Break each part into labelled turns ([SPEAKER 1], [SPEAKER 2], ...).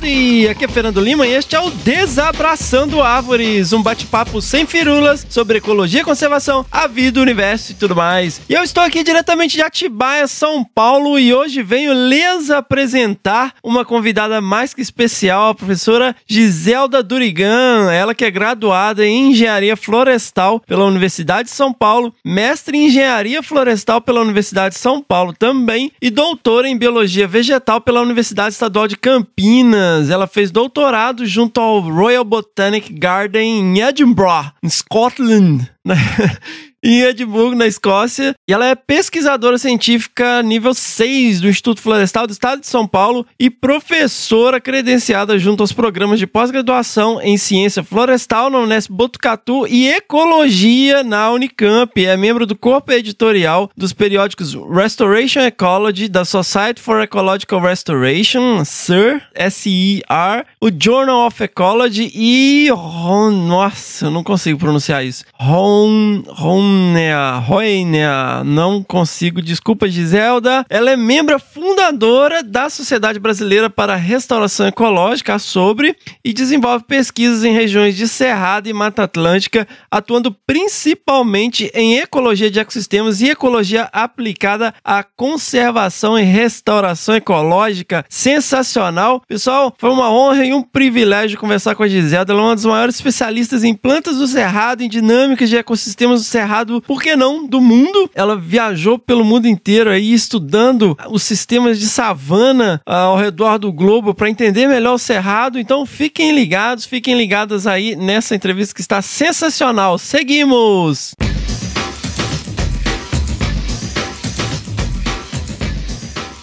[SPEAKER 1] Howdy! Aqui é Fernando Lima e este é o Desabraçando Árvores, um bate-papo sem firulas sobre ecologia, conservação, a vida, o universo e tudo mais. E eu estou aqui diretamente de Atibaia, São Paulo, e hoje venho lhes apresentar uma convidada mais que especial, a professora Giselda Durigan, ela que é graduada em Engenharia Florestal pela Universidade de São Paulo, mestre em Engenharia Florestal pela Universidade de São Paulo também e doutora em Biologia Vegetal pela Universidade Estadual de Campinas. Ela fez doutorado junto ao Royal Botanic Garden em Edinburgh, em Scotland. em Edimburgo, na Escócia, e ela é pesquisadora científica nível 6 do Instituto Florestal do Estado de São Paulo e professora credenciada junto aos programas de pós-graduação em Ciência Florestal na Unesp Botucatu e Ecologia na Unicamp. É membro do corpo editorial dos periódicos Restoration Ecology, da Society for Ecological Restoration, SIR, S-I-R, o Journal of Ecology e... Oh, nossa, eu não consigo pronunciar isso. Ron... Ron Roinea, Roinea, não consigo, desculpa Giselda. Ela é membro fundadora da Sociedade Brasileira para Restauração Ecológica, sobre, e desenvolve pesquisas em regiões de Cerrado e Mata Atlântica, atuando principalmente em ecologia de ecossistemas e ecologia aplicada à conservação e restauração ecológica. Sensacional! Pessoal, foi uma honra e um privilégio conversar com a Giselda. Ela é uma das maiores especialistas em plantas do Cerrado, em dinâmicas de ecossistemas do Cerrado por que não, do mundo. Ela viajou pelo mundo inteiro aí estudando os sistemas de savana ah, ao redor do globo para entender melhor o cerrado. Então fiquem ligados, fiquem ligadas aí nessa entrevista que está sensacional. Seguimos!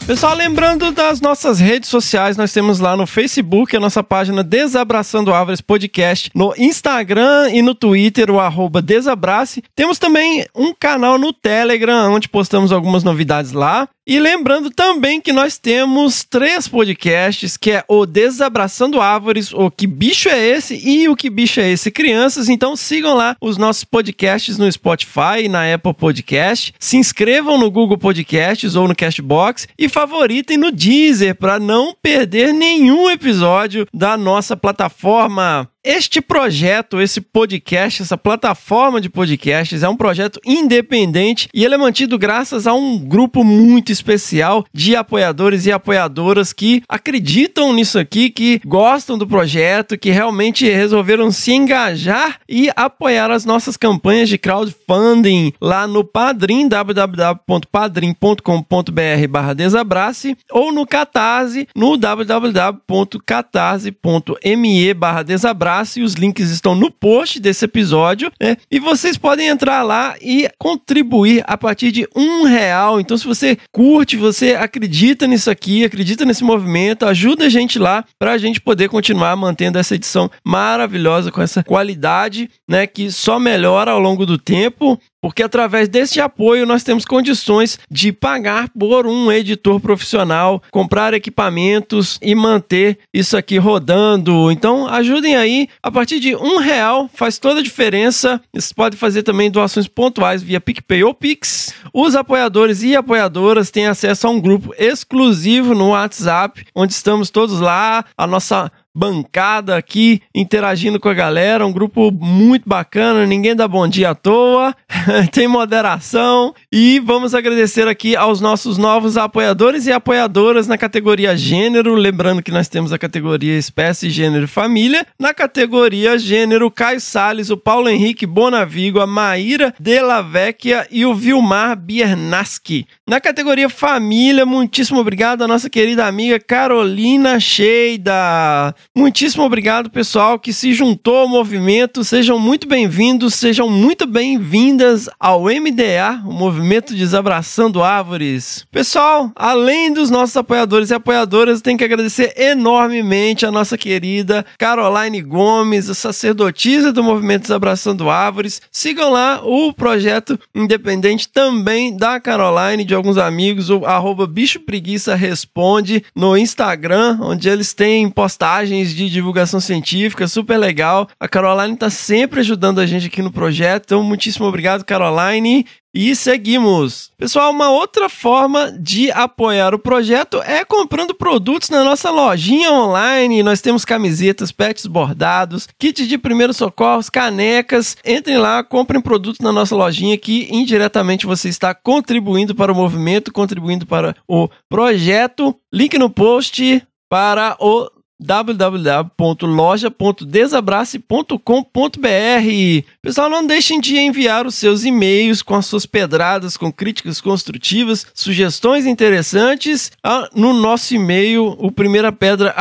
[SPEAKER 1] Pessoal, lembrando das nossas redes sociais, nós temos lá no Facebook a nossa página Desabraçando Árvores Podcast, no Instagram e no Twitter, o arroba Desabrace. Temos também um canal no Telegram, onde postamos algumas novidades lá. E lembrando também que nós temos três podcasts, que é o Desabraçando Árvores, o Que Bicho é Esse e o Que Bicho é Esse Crianças. Então sigam lá os nossos podcasts no Spotify na Apple Podcast. Se inscrevam no Google Podcasts ou no Castbox e favoritem no Deezer para não perder nenhum episódio da nossa plataforma este projeto, esse podcast, essa plataforma de podcasts é um projeto independente e ele é mantido graças a um grupo muito especial de apoiadores e apoiadoras que acreditam nisso aqui, que gostam do projeto, que realmente resolveram se engajar e apoiar as nossas campanhas de crowdfunding lá no Padrim, www.padrim.com.br desabrace ou no Catarse, no www.catarse.me desabrace e os links estão no post desse episódio, né? E vocês podem entrar lá e contribuir a partir de um real. Então, se você curte, você acredita nisso aqui, acredita nesse movimento, ajuda a gente lá para a gente poder continuar mantendo essa edição maravilhosa com essa qualidade, né? Que só melhora ao longo do tempo porque através desse apoio nós temos condições de pagar por um editor profissional, comprar equipamentos e manter isso aqui rodando. Então ajudem aí, a partir de um real faz toda a diferença. Você pode fazer também doações pontuais via PicPay ou Pix. Os apoiadores e apoiadoras têm acesso a um grupo exclusivo no WhatsApp, onde estamos todos lá, a nossa bancada aqui, interagindo com a galera, um grupo muito bacana, ninguém dá bom dia à toa, tem moderação e vamos agradecer aqui aos nossos novos apoiadores e apoiadoras na categoria gênero, lembrando que nós temos a categoria espécie, gênero e família, na categoria gênero Caio Sales, o Paulo Henrique Bonavigo, a Maíra Della Vecchia e o Vilmar Biernaski. Na categoria família, muitíssimo obrigado à nossa querida amiga Carolina Sheida. Muitíssimo obrigado, pessoal, que se juntou ao movimento. Sejam muito bem-vindos, sejam muito bem-vindas ao MDA, o Movimento Desabraçando Árvores. Pessoal, além dos nossos apoiadores e apoiadoras, tenho que agradecer enormemente a nossa querida Caroline Gomes, a sacerdotisa do Movimento Desabraçando Árvores. Sigam lá o projeto independente também da Caroline, de alguns amigos, o arroba Bicho Preguiça Responde no Instagram, onde eles têm postagens de divulgação científica, super legal. A Caroline está sempre ajudando a gente aqui no projeto, então muitíssimo obrigado, Caroline. E seguimos. Pessoal, uma outra forma de apoiar o projeto é comprando produtos na nossa lojinha online. Nós temos camisetas, pets bordados, kits de primeiros socorros, canecas. Entrem lá, comprem produtos na nossa lojinha que indiretamente você está contribuindo para o movimento, contribuindo para o projeto. Link no post para o www.loja.desabrace.com.br. Pessoal, não deixem de enviar os seus e-mails com as suas pedradas, com críticas construtivas, sugestões interessantes no nosso e-mail, o primeira pedra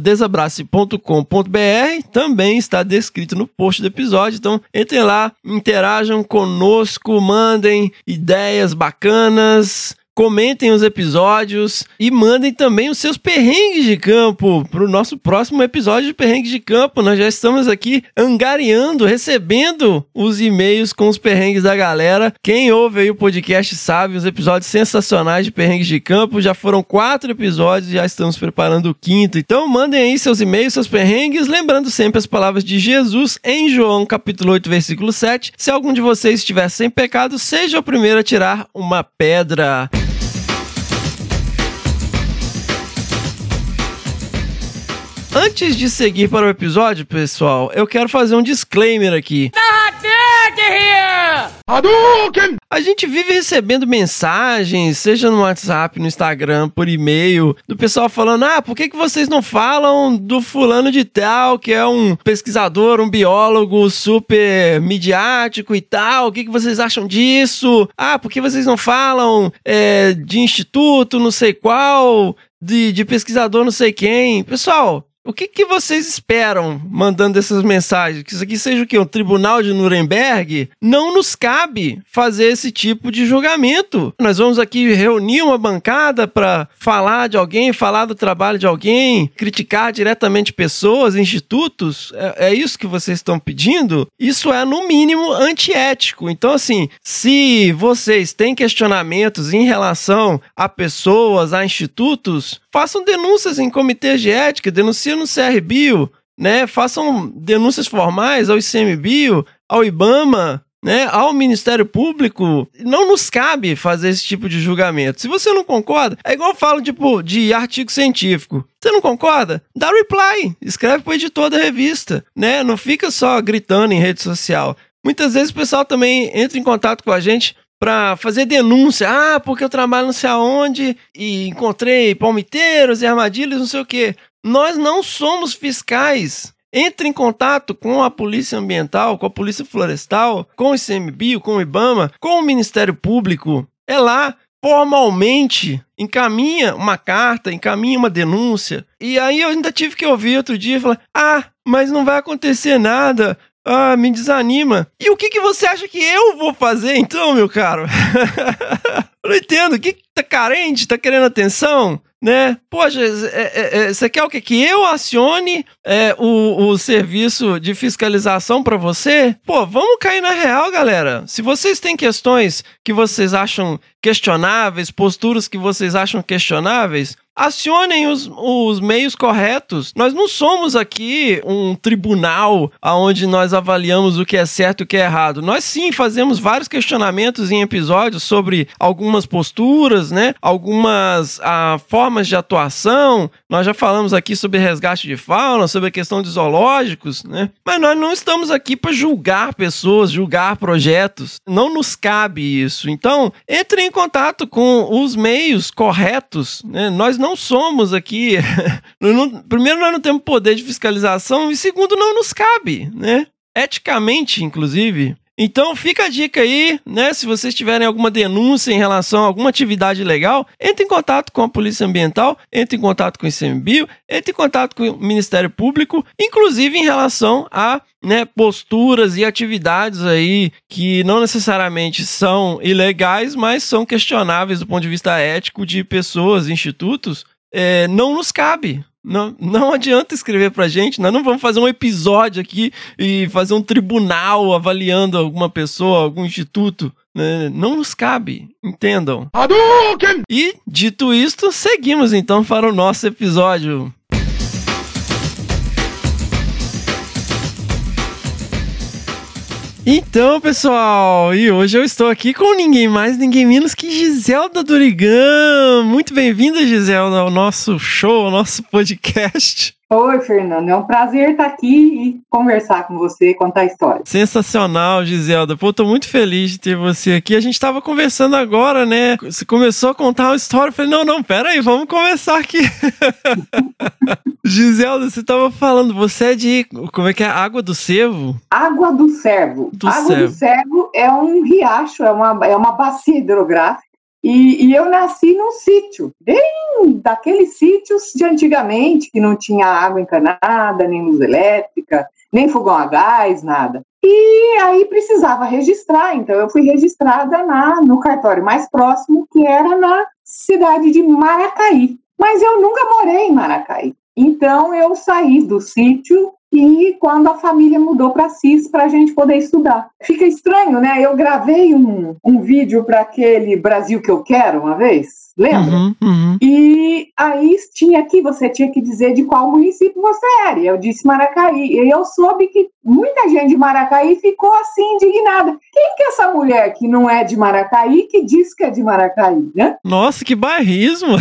[SPEAKER 1] desabrace.com.br. Também está descrito no post do episódio. Então, entrem lá, interajam conosco, mandem ideias bacanas comentem os episódios e mandem também os seus perrengues de campo para o nosso próximo episódio de perrengues de campo. Nós já estamos aqui angariando, recebendo os e-mails com os perrengues da galera. Quem ouve aí o podcast sabe os episódios sensacionais de perrengues de campo. Já foram quatro episódios, já estamos preparando o quinto. Então mandem aí seus e-mails, seus perrengues, lembrando sempre as palavras de Jesus em João capítulo 8, versículo 7. Se algum de vocês estiver sem pecado, seja o primeiro a tirar uma pedra. Antes de seguir para o episódio, pessoal, eu quero fazer um disclaimer aqui. A gente vive recebendo mensagens, seja no WhatsApp, no Instagram, por e-mail, do pessoal falando: ah, por que, que vocês não falam do fulano de tal, que é um pesquisador, um biólogo super midiático e tal? O que, que vocês acham disso? Ah, por que vocês não falam é, de instituto, não sei qual, de, de pesquisador, não sei quem? Pessoal, o que, que vocês esperam mandando essas mensagens? Que isso aqui seja o quê? Um tribunal de Nuremberg? Não nos cabe fazer esse tipo de julgamento. Nós vamos aqui reunir uma bancada para falar de alguém, falar do trabalho de alguém, criticar diretamente pessoas, institutos. É, é isso que vocês estão pedindo? Isso é, no mínimo, antiético. Então, assim, se vocês têm questionamentos em relação a pessoas, a institutos, façam denúncias em comitês de ética, denunciem no CRBio, né? Façam denúncias formais ao ICMBio, ao IBAMA, né, ao Ministério Público, não nos cabe fazer esse tipo de julgamento. Se você não concorda, é igual eu falo tipo, de artigo científico. Você não concorda? Dá reply, escreve para o editor da revista, né? Não fica só gritando em rede social. Muitas vezes o pessoal também entra em contato com a gente para fazer denúncia. Ah, porque eu trabalho não sei aonde e encontrei palmiteiros e armadilhas, não sei o quê. Nós não somos fiscais. Entre em contato com a Polícia Ambiental, com a Polícia Florestal, com o ICMBio, com o IBAMA, com o Ministério Público. É lá, formalmente, encaminha uma carta, encaminha uma denúncia. E aí eu ainda tive que ouvir outro dia falar: ah, mas não vai acontecer nada. Ah, me desanima. E o que, que você acha que eu vou fazer então, meu caro? eu não entendo. O que, que tá carente? Tá querendo atenção? Né? Poxa, é, é, é, você quer o quê? Que eu acione é, o, o serviço de fiscalização para você? Pô, vamos cair na real, galera. Se vocês têm questões que vocês acham questionáveis, posturas que vocês acham questionáveis, acionem os, os meios corretos. Nós não somos aqui um tribunal onde nós avaliamos o que é certo e o que é errado. Nós sim fazemos vários questionamentos em episódios sobre algumas posturas, né? Algumas ah, formas de atuação. Nós já falamos aqui sobre resgate de fauna, sobre a questão de zoológicos, né? Mas nós não estamos aqui para julgar pessoas, julgar projetos. Não nos cabe isso. Então, entre em contato com os meios corretos, né? Nós não somos aqui. primeiro, nós não temos poder de fiscalização, e segundo, não nos cabe, né? Eticamente, inclusive, Então fica a dica aí, né? Se vocês tiverem alguma denúncia em relação a alguma atividade legal, entre em contato com a Polícia Ambiental, entre em contato com o ICMBio, entre em contato com o Ministério Público, inclusive em relação a né, posturas e atividades aí que não necessariamente são ilegais, mas são questionáveis do ponto de vista ético de pessoas, institutos, é, não nos cabe. Não, não adianta escrever pra gente, nós não vamos fazer um episódio aqui e fazer um tribunal avaliando alguma pessoa, algum instituto. Né? Não nos cabe, entendam. E, dito isto, seguimos então para o nosso episódio. Então, pessoal, e hoje eu estou aqui com ninguém mais, ninguém menos que Giselda Dorigan. Muito bem-vinda, Giselda, ao nosso show, ao nosso podcast.
[SPEAKER 2] Oi, Fernando. É um prazer estar aqui e conversar com você, contar história.
[SPEAKER 1] Sensacional, Giselda. Pô, tô muito feliz de ter você aqui. A gente tava conversando agora, né? Você começou a contar uma história. Eu falei, não, não, pera aí, vamos conversar aqui. Giselda, você tava falando, você é de, como é que é? Água do Cervo?
[SPEAKER 2] Água do Servo.
[SPEAKER 1] Do
[SPEAKER 2] Água
[SPEAKER 1] Servo.
[SPEAKER 2] do Servo é um riacho, é uma, é uma bacia hidrográfica. E, e eu nasci num sítio, bem daqueles sítios de antigamente, que não tinha água encanada, nem luz elétrica, nem fogão a gás, nada. E aí precisava registrar, então eu fui registrada na, no cartório mais próximo, que era na cidade de Maracaí. Mas eu nunca morei em Maracaí. Então eu saí do sítio e quando a família mudou para Cis para a gente poder estudar. Fica estranho, né? Eu gravei um, um vídeo para aquele Brasil que eu quero uma vez, lembra?
[SPEAKER 1] Uhum, uhum.
[SPEAKER 2] E aí tinha aqui, você tinha que dizer de qual município você era. E eu disse Maracaí. E eu soube que muita gente de Maracaí ficou assim indignada. Quem que é essa mulher que não é de Maracaí que diz que é de Maracaí, né?
[SPEAKER 1] Nossa, que bairrismo!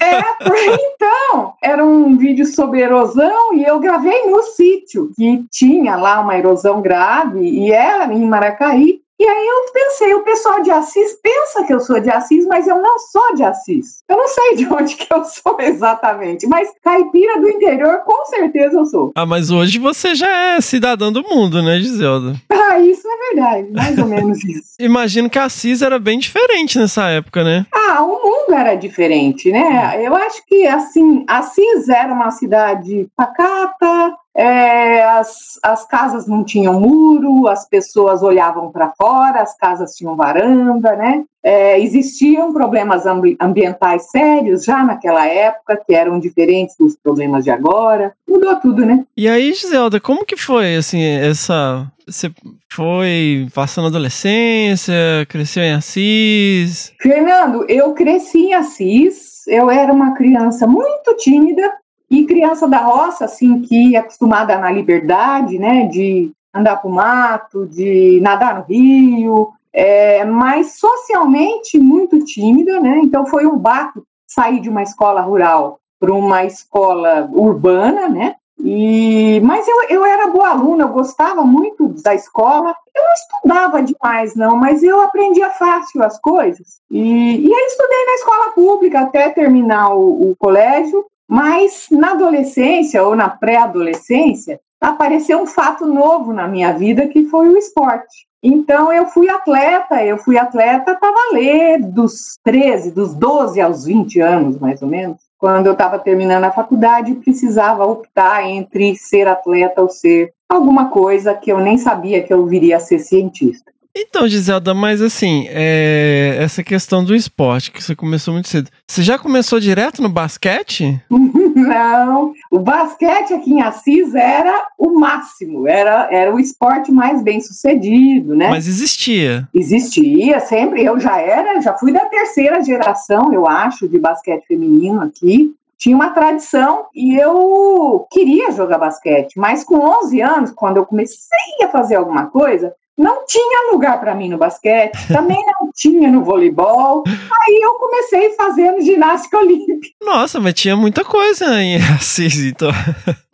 [SPEAKER 2] É, então, era um vídeo sobre erosão e eu gravei no sítio, que tinha lá uma erosão grave e era em Maracaí. E aí eu pensei, o pessoal de Assis pensa que eu sou de Assis, mas eu não sou de Assis. Eu não sei de onde que eu sou exatamente, mas caipira do interior, com certeza eu sou.
[SPEAKER 1] Ah, mas hoje você já é cidadã do mundo, né, Giselda?
[SPEAKER 2] Ah, isso é verdade, mais ou menos isso.
[SPEAKER 1] Imagino que Assis era bem diferente nessa época, né?
[SPEAKER 2] Ah, o mundo era diferente, né? Eu acho que, assim, Assis era uma cidade pacata, é, as, as casas não tinham muro, as pessoas olhavam para fora, as casas tinham varanda, né? É, existiam problemas ambi- ambientais sérios já naquela época, que eram diferentes dos problemas de agora. Mudou tudo, né?
[SPEAKER 1] E aí, Giselda, como que foi, assim, essa... Você foi passando a adolescência, cresceu em Assis...
[SPEAKER 2] Fernando, eu cresci em Assis, eu era uma criança muito tímida e criança da roça, assim, que é acostumada na liberdade, né, de andar pro mato, de nadar no rio, é, mas socialmente muito tímida, né, então foi um bato sair de uma escola rural para uma escola urbana, né, e, mas eu, eu era boa aluna, eu gostava muito da escola. Eu não estudava demais, não, mas eu aprendia fácil as coisas. E, e aí estudei na escola pública até terminar o, o colégio. Mas na adolescência ou na pré-adolescência, apareceu um fato novo na minha vida que foi o esporte. Então eu fui atleta, eu fui atleta para valer dos 13, dos 12 aos 20 anos, mais ou menos. Quando eu estava terminando a faculdade, precisava optar entre ser atleta ou ser alguma coisa que eu nem sabia que eu viria a ser cientista.
[SPEAKER 1] Então, Giselda, mas assim, é, essa questão do esporte, que você começou muito cedo. Você já começou direto no basquete?
[SPEAKER 2] Não, o basquete aqui em Assis era o máximo, era, era o esporte mais bem sucedido, né?
[SPEAKER 1] Mas existia.
[SPEAKER 2] Existia sempre, eu já era, já fui da terceira geração, eu acho, de basquete feminino aqui. Tinha uma tradição e eu queria jogar basquete, mas com 11 anos, quando eu comecei a fazer alguma coisa, não tinha lugar para mim no basquete, também não tinha no voleibol. Aí eu comecei fazendo ginástica olímpica.
[SPEAKER 1] Nossa, mas tinha muita coisa em Assis, então.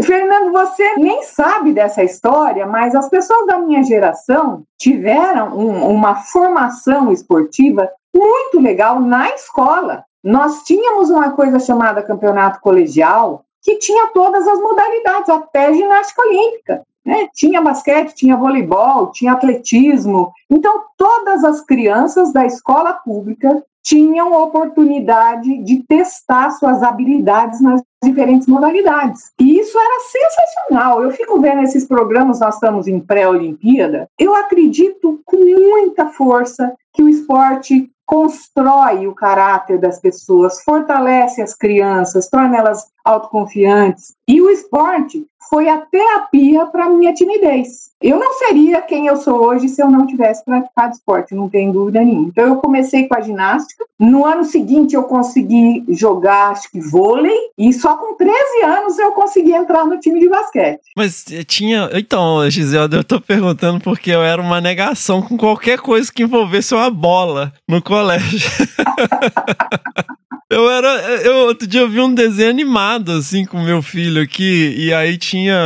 [SPEAKER 2] Fernando, você nem sabe dessa história, mas as pessoas da minha geração tiveram um- uma formação esportiva muito legal na escola. Nós tínhamos uma coisa chamada campeonato colegial que tinha todas as modalidades, até ginástica olímpica. Né? Tinha basquete, tinha voleibol, tinha atletismo. Então, todas as crianças da escola pública tinham oportunidade de testar suas habilidades nas diferentes modalidades. E isso era sensacional. Eu fico vendo esses programas, nós estamos em pré-Olimpíada, eu acredito com muita força que o esporte constrói o caráter das pessoas, fortalece as crianças, torna elas autoconfiantes. E o esporte foi a terapia para minha timidez. Eu não seria quem eu sou hoje se eu não tivesse praticado esporte, não tem dúvida nenhuma. Então eu comecei com a ginástica. No ano seguinte eu consegui jogar acho que vôlei e só com 13 anos eu consegui entrar no time de basquete.
[SPEAKER 1] Mas eh, tinha, então, Gisele, eu tô perguntando porque eu era uma negação com qualquer coisa que envolvesse uma bola no colégio. Eu era. Eu, outro dia eu vi um desenho animado, assim, com meu filho aqui, e aí tinha.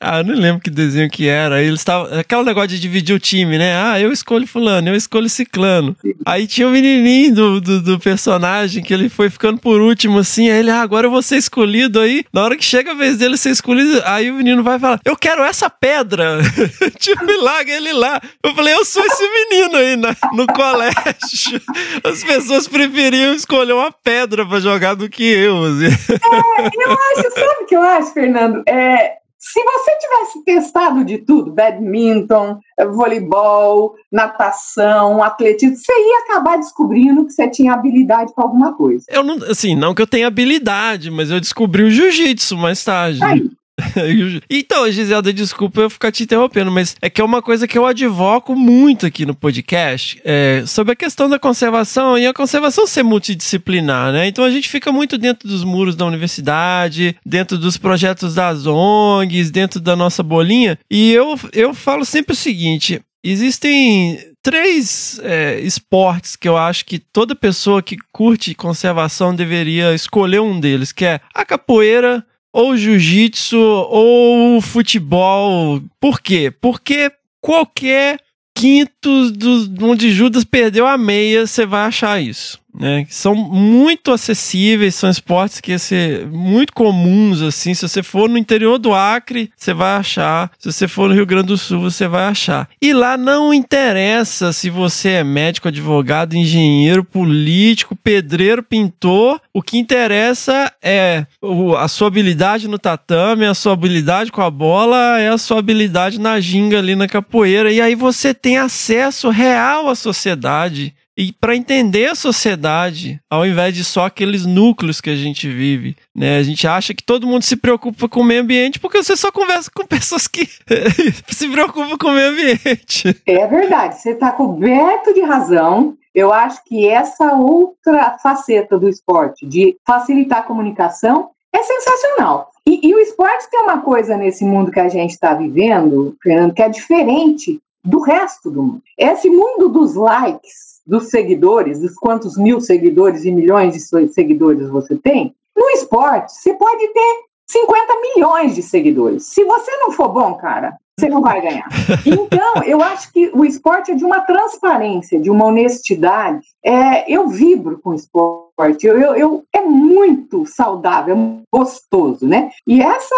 [SPEAKER 1] Ah, não lembro que desenho que era. Eles estavam. Aquele negócio de dividir o time, né? Ah, eu escolho Fulano, eu escolho Ciclano. Aí tinha o um menininho do, do, do, personagem que ele foi ficando por último, assim. Aí ele, ah, agora eu vou ser escolhido. Aí, na hora que chega a vez dele ser escolhido, aí o menino vai falar: Eu quero essa pedra. tipo, larga ele lá. Eu falei: Eu sou esse menino aí na, no colégio. As pessoas preferiam escolher uma pedra para jogar do que eu. Assim.
[SPEAKER 2] É, eu acho, sabe o que eu acho, Fernando? É, se você tivesse testado de tudo, badminton, voleibol, natação, atletismo, você ia acabar descobrindo que você tinha habilidade para alguma coisa.
[SPEAKER 1] Eu não, assim, não que eu tenha habilidade, mas eu descobri o jiu-jitsu mais tarde. Aí. então, Giselda, desculpa eu ficar te interrompendo, mas é que é uma coisa que eu advoco muito aqui no podcast é, sobre a questão da conservação e a conservação ser multidisciplinar, né? Então a gente fica muito dentro dos muros da universidade, dentro dos projetos das ONGs, dentro da nossa bolinha, e eu, eu falo sempre o seguinte: existem três é, esportes que eu acho que toda pessoa que curte conservação deveria escolher um deles, que é a capoeira ou jiu-jitsu ou futebol. Por quê? Porque qualquer quinto do, onde Judas perdeu a meia, você vai achar isso né? São muito acessíveis, são esportes que ser muito comuns, assim. Se você for no interior do Acre, você vai achar. Se você for no Rio Grande do Sul, você vai achar. E lá não interessa se você é médico, advogado, engenheiro, político, pedreiro, pintor. O que interessa é a sua habilidade no tatame, a sua habilidade com a bola, é a sua habilidade na ginga ali na capoeira. E aí você tem acesso real à sociedade e para entender a sociedade, ao invés de só aqueles núcleos que a gente vive, né? A gente acha que todo mundo se preocupa com o meio ambiente porque você só conversa com pessoas que se preocupam com o meio ambiente.
[SPEAKER 2] É verdade, você está coberto de razão. Eu acho que essa outra faceta do esporte, de facilitar a comunicação, é sensacional. E, e o esporte tem uma coisa nesse mundo que a gente está vivendo, Fernando, que é diferente do resto do mundo. Esse mundo dos likes, dos seguidores, dos quantos mil seguidores e milhões de seguidores você tem, no esporte você pode ter 50 milhões de seguidores. Se você não for bom, cara, você não vai ganhar. Então, eu acho que o esporte é de uma transparência, de uma honestidade. É, eu vibro com o esporte, eu, eu, eu, é muito saudável, é gostoso, né? E essa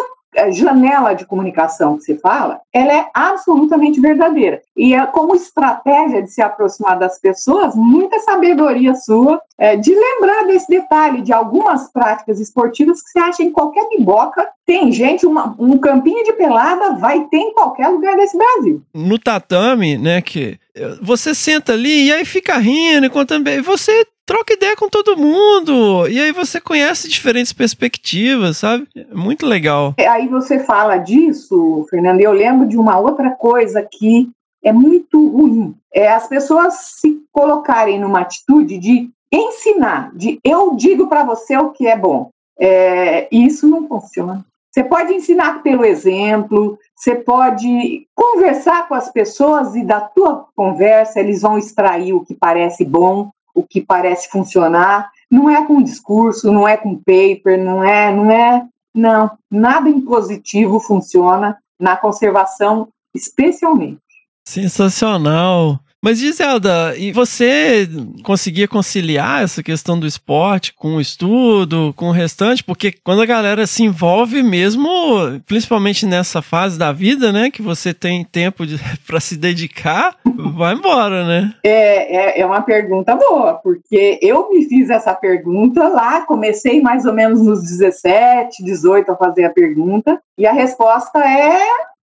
[SPEAKER 2] janela de comunicação que você fala, ela é absolutamente verdadeira. E é como estratégia de se aproximar das pessoas, muita sabedoria sua é, de lembrar desse detalhe, de algumas práticas esportivas que você acha em qualquer biboca. Tem gente, uma, um campinho de pelada vai ter em qualquer lugar desse Brasil.
[SPEAKER 1] No tatame, né, que você senta ali e aí fica rindo, enquanto você troca ideia com todo mundo. E aí você conhece diferentes perspectivas, sabe? Muito legal.
[SPEAKER 2] É, aí você fala disso, Fernando, eu lembro de uma outra coisa que é muito ruim. É as pessoas se colocarem numa atitude de ensinar, de eu digo para você o que é bom. É, isso não funciona. Você pode ensinar pelo exemplo, você pode conversar com as pessoas e da tua conversa eles vão extrair o que parece bom, o que parece funcionar. Não é com discurso, não é com paper, não é, não é, não, nada impositivo funciona na conservação, especialmente.
[SPEAKER 1] Sensacional. Mas Giselda, e você conseguia conciliar essa questão do esporte com o estudo, com o restante? Porque quando a galera se envolve mesmo, principalmente nessa fase da vida, né, que você tem tempo para se dedicar, vai embora, né?
[SPEAKER 2] É, é, é uma pergunta boa, porque eu me fiz essa pergunta lá, comecei mais ou menos nos 17, 18 a fazer a pergunta, e a resposta é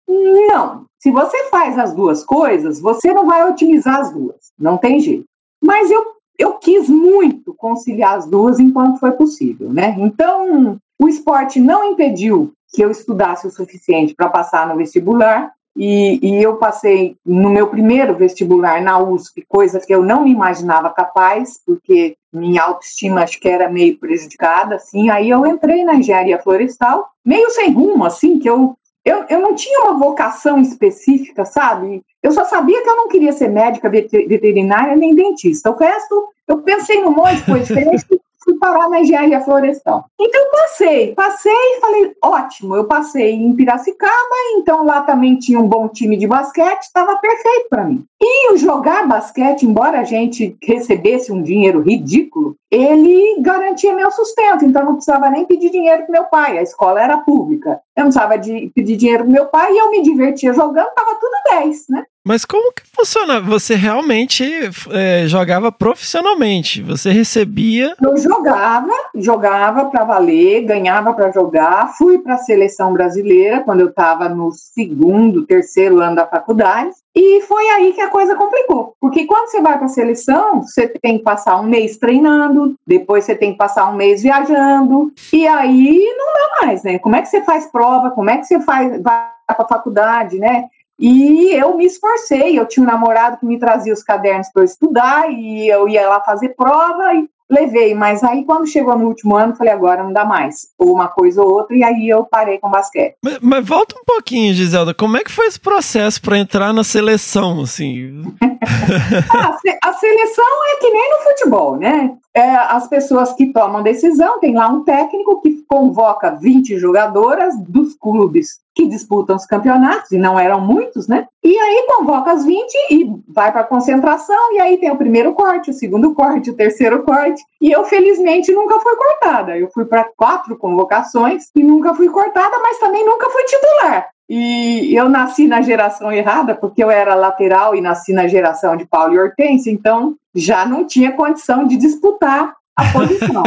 [SPEAKER 2] não. Se você faz as duas coisas, você não vai otimizar as duas. Não tem jeito. Mas eu, eu quis muito conciliar as duas enquanto foi possível, né? Então, o esporte não impediu que eu estudasse o suficiente para passar no vestibular. E, e, eu passei no meu primeiro vestibular na USP, coisa que eu não me imaginava capaz, porque minha autoestima acho que era meio prejudicada, assim. Aí eu entrei na engenharia florestal, meio sem rumo, assim, que eu eu, eu não tinha uma vocação específica, sabe? Eu só sabia que eu não queria ser médica veterinária nem dentista. O resto, eu pensei num monte de coisa diferente fui parar na engenharia florestal. Então passei, passei e falei, ótimo, eu passei em Piracicaba, então lá também tinha um bom time de basquete, estava perfeito para mim. E o jogar basquete, embora a gente recebesse um dinheiro ridículo, ele garantia meu sustento, então eu não precisava nem pedir dinheiro para meu pai, a escola era pública. Eu não precisava de pedir dinheiro para meu pai e eu me divertia jogando, estava tudo 10, né?
[SPEAKER 1] Mas como que funciona? Você realmente é, jogava profissionalmente? Você recebia?
[SPEAKER 2] Eu jogava, jogava para valer, ganhava para jogar. Fui para a seleção brasileira quando eu estava no segundo, terceiro ano da faculdade. E foi aí que a coisa complicou. Porque quando você vai para a seleção, você tem que passar um mês treinando, depois você tem que passar um mês viajando, e aí não dá mais, né? Como é que você faz prova? Como é que você faz, vai para a faculdade, né? E eu me esforcei, eu tinha um namorado que me trazia os cadernos para estudar e eu ia lá fazer prova e levei, mas aí quando chegou no último ano, falei, agora não dá mais, ou uma coisa ou outra, e aí eu parei com basquete.
[SPEAKER 1] Mas, mas volta um pouquinho, Giselda, como é que foi esse processo para entrar na seleção, assim?
[SPEAKER 2] ah, a seleção é que nem no futebol, né? É, as pessoas que tomam decisão, tem lá um técnico que convoca 20 jogadoras dos clubes que disputam os campeonatos, e não eram muitos, né? E aí convoca as 20 e vai para a concentração, e aí tem o primeiro corte, o segundo corte, o terceiro corte. E eu, felizmente, nunca fui cortada. Eu fui para quatro convocações e nunca fui cortada, mas também nunca fui titular. E eu nasci na geração errada, porque eu era lateral e nasci na geração de Paulo e Hortência, então já não tinha condição de disputar a posição.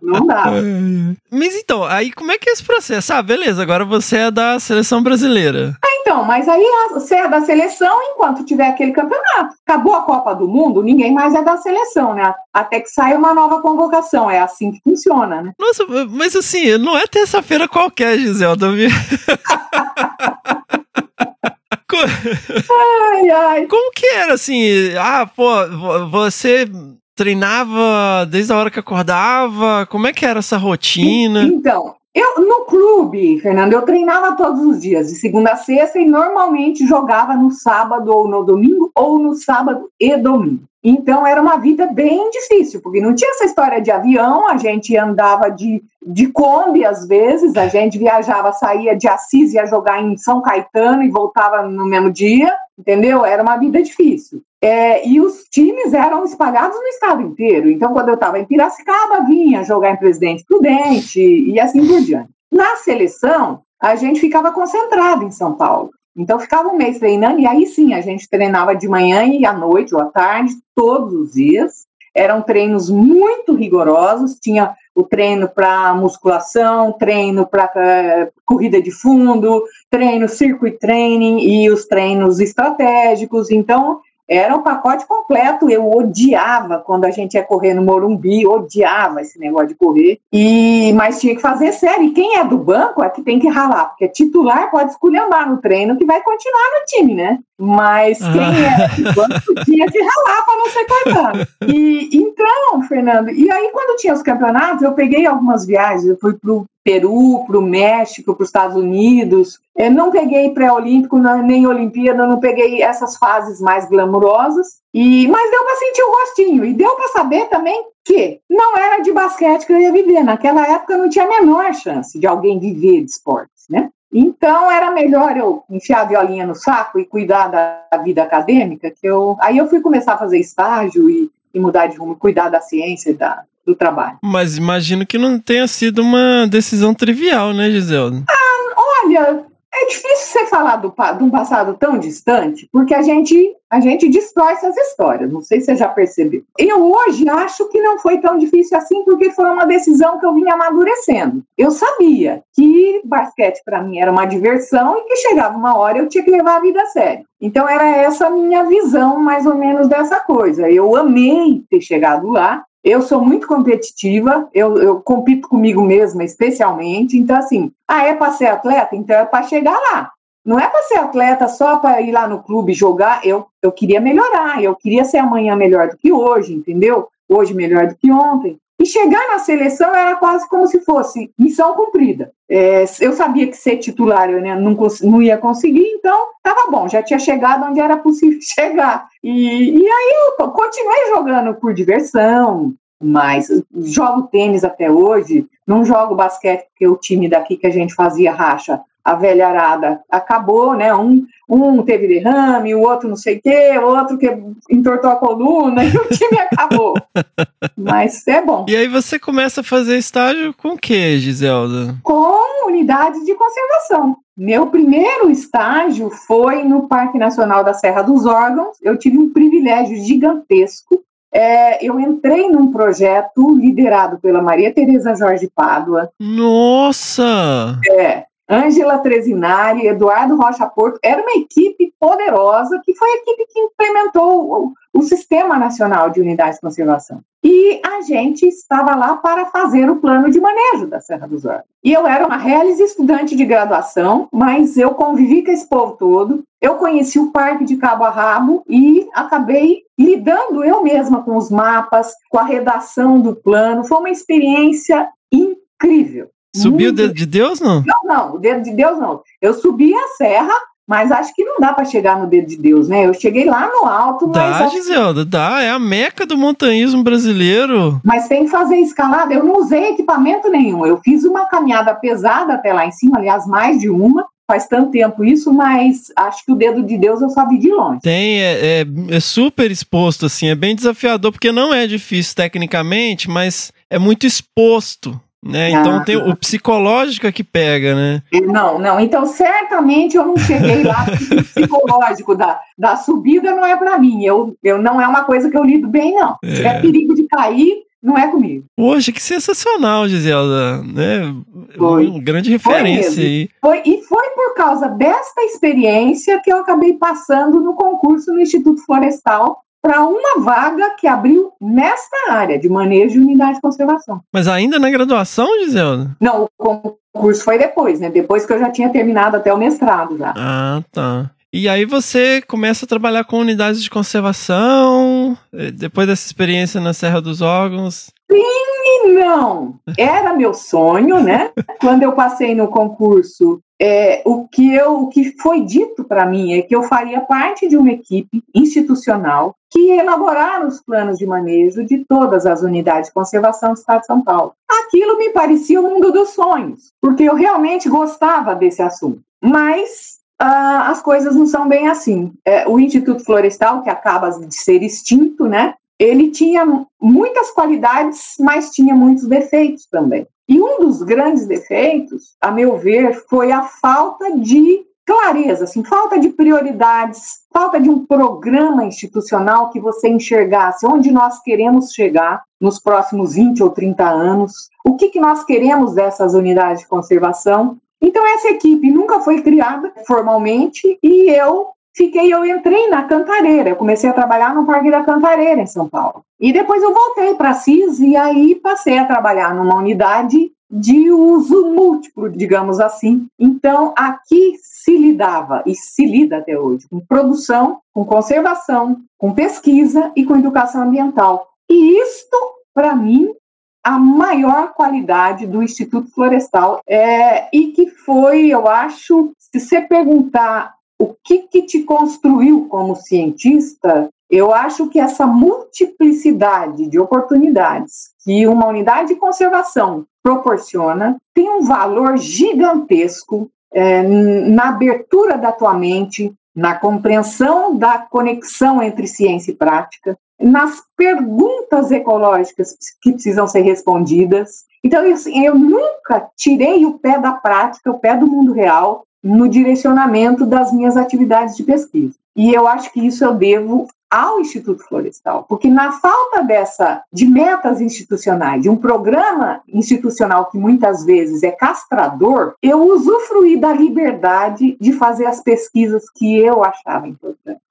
[SPEAKER 2] Não dá.
[SPEAKER 1] Mas então, aí como é que é esse processo? Ah, beleza, agora você é da seleção brasileira.
[SPEAKER 2] Ah, então, mas aí você é da seleção enquanto tiver aquele campeonato. Acabou a Copa do Mundo, ninguém mais é da seleção, né? Até que saia uma nova convocação. É assim que funciona, né?
[SPEAKER 1] Nossa, mas assim, não é terça-feira qualquer, Giselda. ai, ai. Como que era assim? Ah, pô, você treinava desde a hora que acordava? Como é que era essa rotina?
[SPEAKER 2] Então, eu no clube, Fernando, eu treinava todos os dias, de segunda a sexta, e normalmente jogava no sábado ou no domingo, ou no sábado e domingo. Então era uma vida bem difícil, porque não tinha essa história de avião, a gente andava de, de Kombi às vezes, a gente viajava, saía de Assis, ia jogar em São Caetano e voltava no mesmo dia, entendeu? Era uma vida difícil. É, e os times eram espalhados no estado inteiro. Então, quando eu estava em Piracicaba, vinha jogar em Presidente Prudente e assim por diante. Na seleção, a gente ficava concentrado em São Paulo. Então, ficava um mês treinando, e aí sim, a gente treinava de manhã e à noite ou à tarde, todos os dias. Eram treinos muito rigorosos, tinha o treino para musculação, treino para eh, corrida de fundo, treino circuit training e os treinos estratégicos. Então, era um pacote completo. Eu odiava quando a gente ia correr no Morumbi, odiava esse negócio de correr. E mas tinha que fazer sério. E quem é do banco é que tem que ralar, porque titular pode esculhambar no treino que vai continuar no time, né? Mas quem ah. é do banco tinha que ralar para não ser cortado. E então, Fernando, e aí quando tinha os campeonatos, eu peguei algumas viagens. Eu fui pro Peru, para o México, para os Estados Unidos. Eu não peguei pré-olímpico nem Olimpíada, não peguei essas fases mais glamurosas. E mas deu para sentir o gostinho e deu para saber também que não era de basquete que eu ia viver. Naquela época não tinha a menor chance de alguém viver de esportes, né? Então era melhor eu enfiar a violinha no saco e cuidar da vida acadêmica, que eu. Aí eu fui começar a fazer estágio e, e mudar de rumo, cuidar da ciência e da, do trabalho.
[SPEAKER 1] Mas imagino que não tenha sido uma decisão trivial, né, Giselda?
[SPEAKER 2] Olha, é difícil você falar do, de um passado tão distante, porque a gente, a gente distorce as histórias. Não sei se você já percebeu. Eu hoje acho que não foi tão difícil assim, porque foi uma decisão que eu vinha amadurecendo. Eu sabia que basquete para mim era uma diversão e que chegava uma hora eu tinha que levar a vida a sério. Então era essa a minha visão, mais ou menos, dessa coisa. Eu amei ter chegado lá, eu sou muito competitiva, eu, eu compito comigo mesma, especialmente. Então, assim, ah, é para ser atleta? Então é para chegar lá. Não é para ser atleta só para ir lá no clube jogar. Eu, eu queria melhorar, eu queria ser amanhã melhor do que hoje, entendeu? Hoje melhor do que ontem. E chegar na seleção era quase como se fosse missão cumprida. É, eu sabia que ser titular eu né, não, não, ia conseguir, então estava bom, já tinha chegado onde era possível chegar. E, e aí eu continuei jogando por diversão, mas jogo tênis até hoje, não jogo basquete porque o time daqui que a gente fazia racha a velha arada acabou, né? Um, um teve derrame, o outro não sei o quê, o outro que entortou a coluna e o time acabou. Mas é bom.
[SPEAKER 1] E aí você começa a fazer estágio com o que, Giselda?
[SPEAKER 2] Com unidades de conservação. Meu primeiro estágio foi no Parque Nacional da Serra dos Órgãos. Eu tive um privilégio gigantesco. É, eu entrei num projeto liderado pela Maria Tereza Jorge Pádua.
[SPEAKER 1] Nossa!
[SPEAKER 2] É, Ângela Trezinari, Eduardo Rocha Porto, era uma equipe poderosa que foi a equipe que implementou o, o, Sistema Nacional de Unidades de Conservação. E a gente estava lá para fazer o plano de manejo da Serra dos Órgãos. E eu era uma reales estudante de graduação, mas eu convivi com esse povo todo, eu conheci o parque de cabo a rabo e acabei lidando eu mesma com os mapas, com a redação do plano. Foi uma experiência incrível.
[SPEAKER 1] Subiu o dedo de Deus, não?
[SPEAKER 2] Não, não, o dedo de Deus não. Eu subi a serra, mas acho que não dá para chegar no dedo de Deus, né? Eu cheguei lá no alto, mas.
[SPEAKER 1] Dá, Giselda, dá. É a meca do montanhismo brasileiro.
[SPEAKER 2] Mas tem que fazer escalada. Eu não usei equipamento nenhum. Eu fiz uma caminhada pesada até lá em cima, aliás, mais de uma. Faz tanto tempo isso, mas acho que o dedo de Deus eu só vi de longe.
[SPEAKER 1] Tem, é, é, é super exposto, assim, é bem desafiador, porque não é difícil tecnicamente, mas é muito exposto. Né? Então ah, tem o psicológico é que pega, né?
[SPEAKER 2] Não, não. Então certamente eu não cheguei lá. o psicológico da, da subida não é para mim. Eu, eu não é uma coisa que eu lido bem, não. É. Tiver perigo de cair, não é comigo.
[SPEAKER 1] Poxa, que sensacional, Giselda. Né?
[SPEAKER 2] Foi.
[SPEAKER 1] Uma grande referência
[SPEAKER 2] foi
[SPEAKER 1] aí.
[SPEAKER 2] Foi, e foi por causa desta experiência que eu acabei passando no concurso no Instituto Florestal para uma vaga que abriu nesta área de manejo e unidade de conservação.
[SPEAKER 1] Mas ainda na graduação, Giselda?
[SPEAKER 2] Não, o concurso foi depois, né? Depois que eu já tinha terminado até o mestrado já.
[SPEAKER 1] Ah, tá. E aí você começa a trabalhar com unidades de conservação, eh, depois dessa experiência na Serra dos Órgãos.
[SPEAKER 2] Sim e não. Era meu sonho, né? Quando eu passei no concurso, é, o, que eu, o que foi dito para mim é que eu faria parte de uma equipe institucional que elaborara os planos de manejo de todas as unidades de conservação do Estado de São Paulo. Aquilo me parecia o mundo dos sonhos, porque eu realmente gostava desse assunto. Mas ah, as coisas não são bem assim. É, o Instituto Florestal, que acaba de ser extinto, né? Ele tinha muitas qualidades, mas tinha muitos defeitos também. E um dos grandes defeitos, a meu ver, foi a falta de clareza, assim, falta de prioridades, falta de um programa institucional que você enxergasse onde nós queremos chegar nos próximos 20 ou 30 anos, o que, que nós queremos dessas unidades de conservação. Então, essa equipe nunca foi criada formalmente e eu fiquei, eu entrei na Cantareira, eu comecei a trabalhar no Parque da Cantareira, em São Paulo. E depois eu voltei para CIS e aí passei a trabalhar numa unidade de uso múltiplo, digamos assim. Então, aqui se lidava e se lida até hoje com produção, com conservação, com pesquisa e com educação ambiental. E isto, para mim, a maior qualidade do Instituto Florestal é, e que foi, eu acho, se você perguntar o que, que te construiu como cientista, eu acho que essa multiplicidade de oportunidades que uma unidade de conservação proporciona tem um valor gigantesco é, na abertura da tua mente, na compreensão da conexão entre ciência e prática, nas perguntas ecológicas que precisam ser respondidas. Então, eu, eu nunca tirei o pé da prática, o pé do mundo real, no direcionamento das minhas atividades de pesquisa. E eu acho que isso eu devo ao Instituto Florestal, porque na falta dessa de metas institucionais, de um programa institucional que muitas vezes é castrador, eu usufruí da liberdade de fazer as pesquisas que eu achava importantes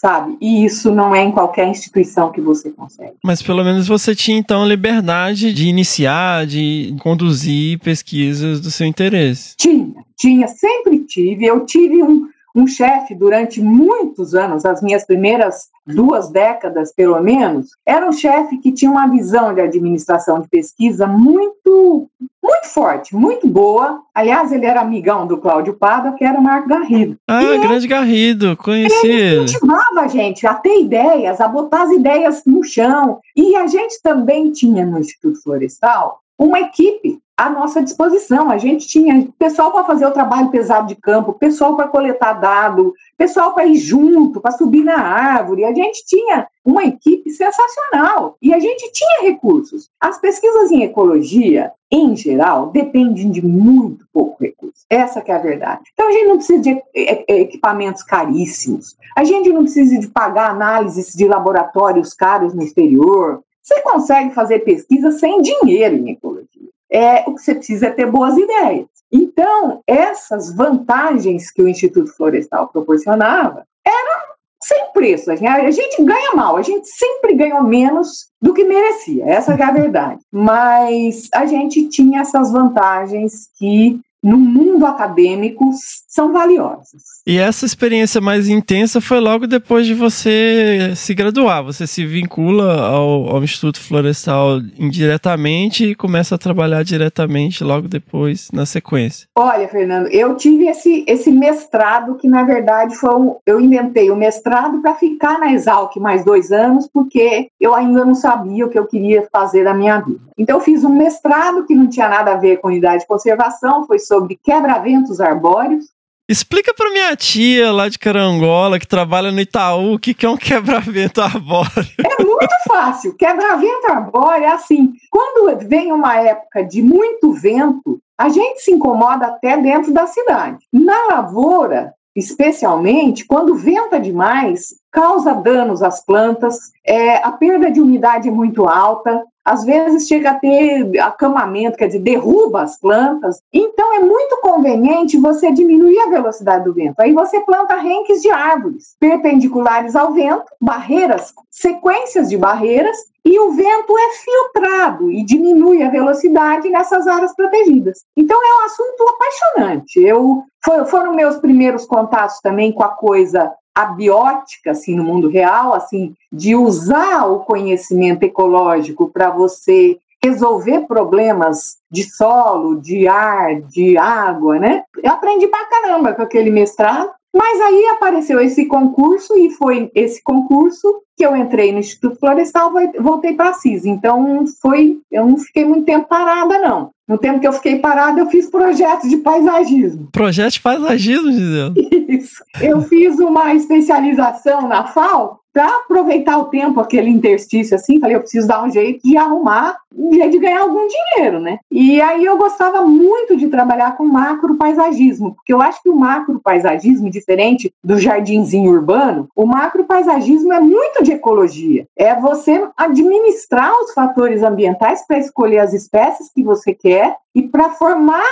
[SPEAKER 2] sabe? E isso não é em qualquer instituição que você consegue.
[SPEAKER 1] Mas pelo menos você tinha então liberdade de iniciar, de conduzir pesquisas do seu interesse.
[SPEAKER 2] Tinha, tinha, sempre tive. Eu tive um, um chefe durante muitos anos, as minhas primeiras duas décadas pelo menos, era um chefe que tinha uma visão de administração de pesquisa muito, muito forte, muito boa. Aliás, ele era amigão do Cláudio Pada, que era o Marco Garrido.
[SPEAKER 1] Ah, e grande ele, Garrido, conheci
[SPEAKER 2] ele. incentivava a gente a ter ideias, a botar as ideias no chão. E a gente também tinha no Instituto Florestal uma equipe à nossa disposição. A gente tinha pessoal para fazer o trabalho pesado de campo, pessoal para coletar dado, pessoal para ir junto, para subir na árvore. A gente tinha uma equipe sensacional e a gente tinha recursos. As pesquisas em ecologia, em geral, dependem de muito pouco recurso. Essa é a verdade. Então a gente não precisa de equipamentos caríssimos. A gente não precisa de pagar análises de laboratórios caros no exterior. Você consegue fazer pesquisa sem dinheiro em ecologia é, o que você precisa é ter boas ideias. Então, essas vantagens que o Instituto Florestal proporcionava eram sem preço. A gente, a gente ganha mal, a gente sempre ganhou menos do que merecia, essa é a verdade. Mas a gente tinha essas vantagens que no mundo acadêmico são valiosas.
[SPEAKER 1] E essa experiência mais intensa foi logo depois de você se graduar. Você se vincula ao, ao, Instituto Florestal indiretamente e começa a trabalhar diretamente logo depois, na sequência.
[SPEAKER 2] Olha, Fernando, eu tive esse, esse mestrado que, na verdade, foi um, eu inventei o mestrado para ficar na Exalc mais dois anos, porque eu ainda não sabia o que eu queria fazer da minha vida. Então, eu fiz um mestrado que não tinha nada a ver com unidade de conservação, foi sobre quebra-ventos arbóreos.
[SPEAKER 1] Explica para minha tia lá de Carangola, que trabalha no Itaú, o que, que é um quebra-vento arbóreo.
[SPEAKER 2] É muito fácil. Quebra-vento arbóreo é assim: quando vem uma época de muito vento, a gente se incomoda até dentro da cidade. Na lavoura, especialmente, quando venta demais, causa danos às plantas, é, a perda de umidade é muito alta, às vezes chega a ter acamamento, quer dizer, derruba as plantas. Então é muito conveniente você diminuir a velocidade do vento. Aí você planta renques de árvores perpendiculares ao vento, barreiras, sequências de barreiras, e o vento é filtrado e diminui a velocidade nessas áreas protegidas. Então é um assunto apaixonante. Eu foram meus primeiros contatos também com a coisa abiótica assim no mundo real, assim, de usar o conhecimento ecológico para você resolver problemas de solo, de ar, de água, né? Eu aprendi pra caramba com aquele mestrado, mas aí apareceu esse concurso e foi esse concurso que eu entrei no Instituto Florestal, voltei para a CIS. Então foi, eu não fiquei muito tempo parada não. No tempo que eu fiquei parada, eu fiz projetos de paisagismo.
[SPEAKER 1] Projeto de paisagismo, Gisele?
[SPEAKER 2] Isso. Eu fiz uma especialização na FAO para aproveitar o tempo, aquele interstício assim, falei, eu preciso dar um jeito de arrumar, um jeito de ganhar algum dinheiro, né? E aí eu gostava muito de trabalhar com macro paisagismo, porque eu acho que o macro paisagismo, diferente do jardinzinho urbano, o macro paisagismo é muito de ecologia. É você administrar os fatores ambientais para escolher as espécies que você quer e para formar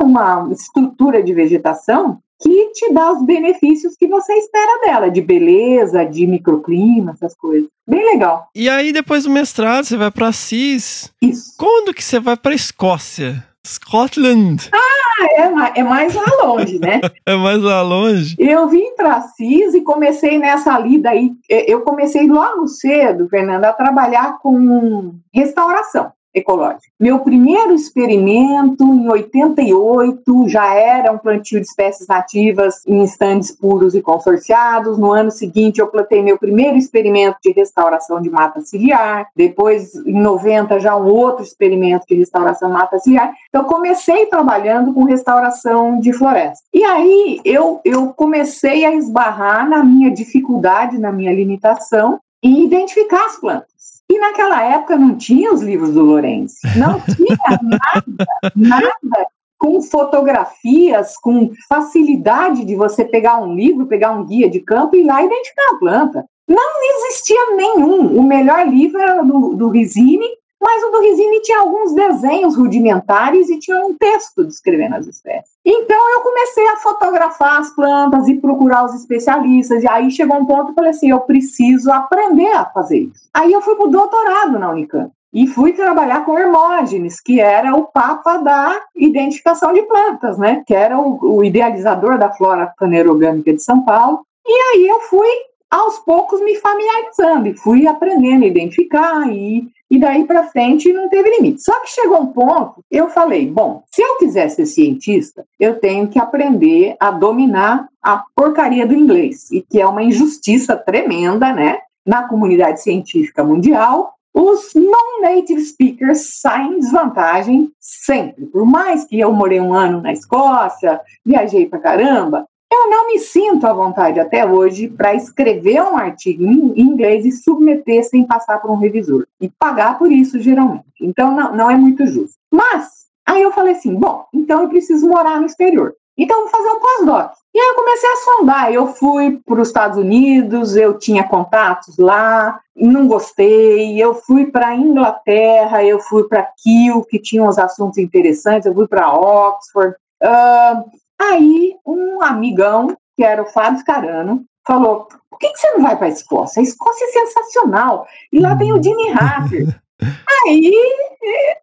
[SPEAKER 2] uma estrutura de vegetação que te dá os benefícios que você espera dela, de beleza, de microclima, essas coisas. Bem legal.
[SPEAKER 1] E aí, depois do mestrado, você vai para CIS.
[SPEAKER 2] Isso.
[SPEAKER 1] Quando que você vai para Escócia? Scotland.
[SPEAKER 2] Ah, é, é mais lá longe, né?
[SPEAKER 1] é mais lá longe.
[SPEAKER 2] Eu vim para CIS e comecei nessa lida aí. Eu comecei logo cedo, Fernanda, a trabalhar com restauração. Ecológica. Meu primeiro experimento, em 88, já era um plantio de espécies nativas em estandes puros e consorciados. No ano seguinte, eu plantei meu primeiro experimento de restauração de mata ciliar. Depois, em 90, já um outro experimento de restauração de mata ciliar. Então, comecei trabalhando com restauração de floresta. E aí, eu, eu comecei a esbarrar na minha dificuldade, na minha limitação, em identificar as plantas. E naquela época não tinha os livros do Lourenço, não tinha nada, nada com fotografias, com facilidade de você pegar um livro, pegar um guia de campo e ir lá identificar a planta. Não existia nenhum. O melhor livro era do, do Rizini, mas o do Rizini tinha alguns desenhos rudimentares e tinha um texto descrevendo as espécies. Então eu comecei a fotografar as plantas e procurar os especialistas, e aí chegou um ponto que eu falei assim: eu preciso aprender a fazer isso. Aí eu fui para o doutorado na Unicamp. E fui trabalhar com Hermógenes, que era o papa da identificação de plantas, né? Que era o, o idealizador da flora fanerogâmica de São Paulo. E aí eu fui aos poucos me familiarizando e fui aprendendo a identificar e, e daí para frente não teve limite. Só que chegou um ponto, eu falei, bom, se eu quiser ser cientista, eu tenho que aprender a dominar a porcaria do inglês, e que é uma injustiça tremenda, né, na comunidade científica mundial. Os non-native speakers saem em desvantagem sempre. Por mais que eu morei um ano na Escócia, viajei para caramba, eu não me sinto à vontade até hoje para escrever um artigo em inglês e submeter sem passar por um revisor e pagar por isso geralmente. Então não, não é muito justo. Mas aí eu falei assim, bom, então eu preciso morar no exterior. Então vou fazer um pós-doc. E aí eu comecei a sondar. Eu fui para os Estados Unidos, eu tinha contatos lá, não gostei. Eu fui para a Inglaterra, eu fui para Kiel, que tinha uns assuntos interessantes. Eu fui para Oxford. Uh, Aí, um amigão, que era o Fábio Carano, falou: por que, que você não vai para a Escócia? A Escócia é sensacional. E lá tem o Jimmy Hatter. Aí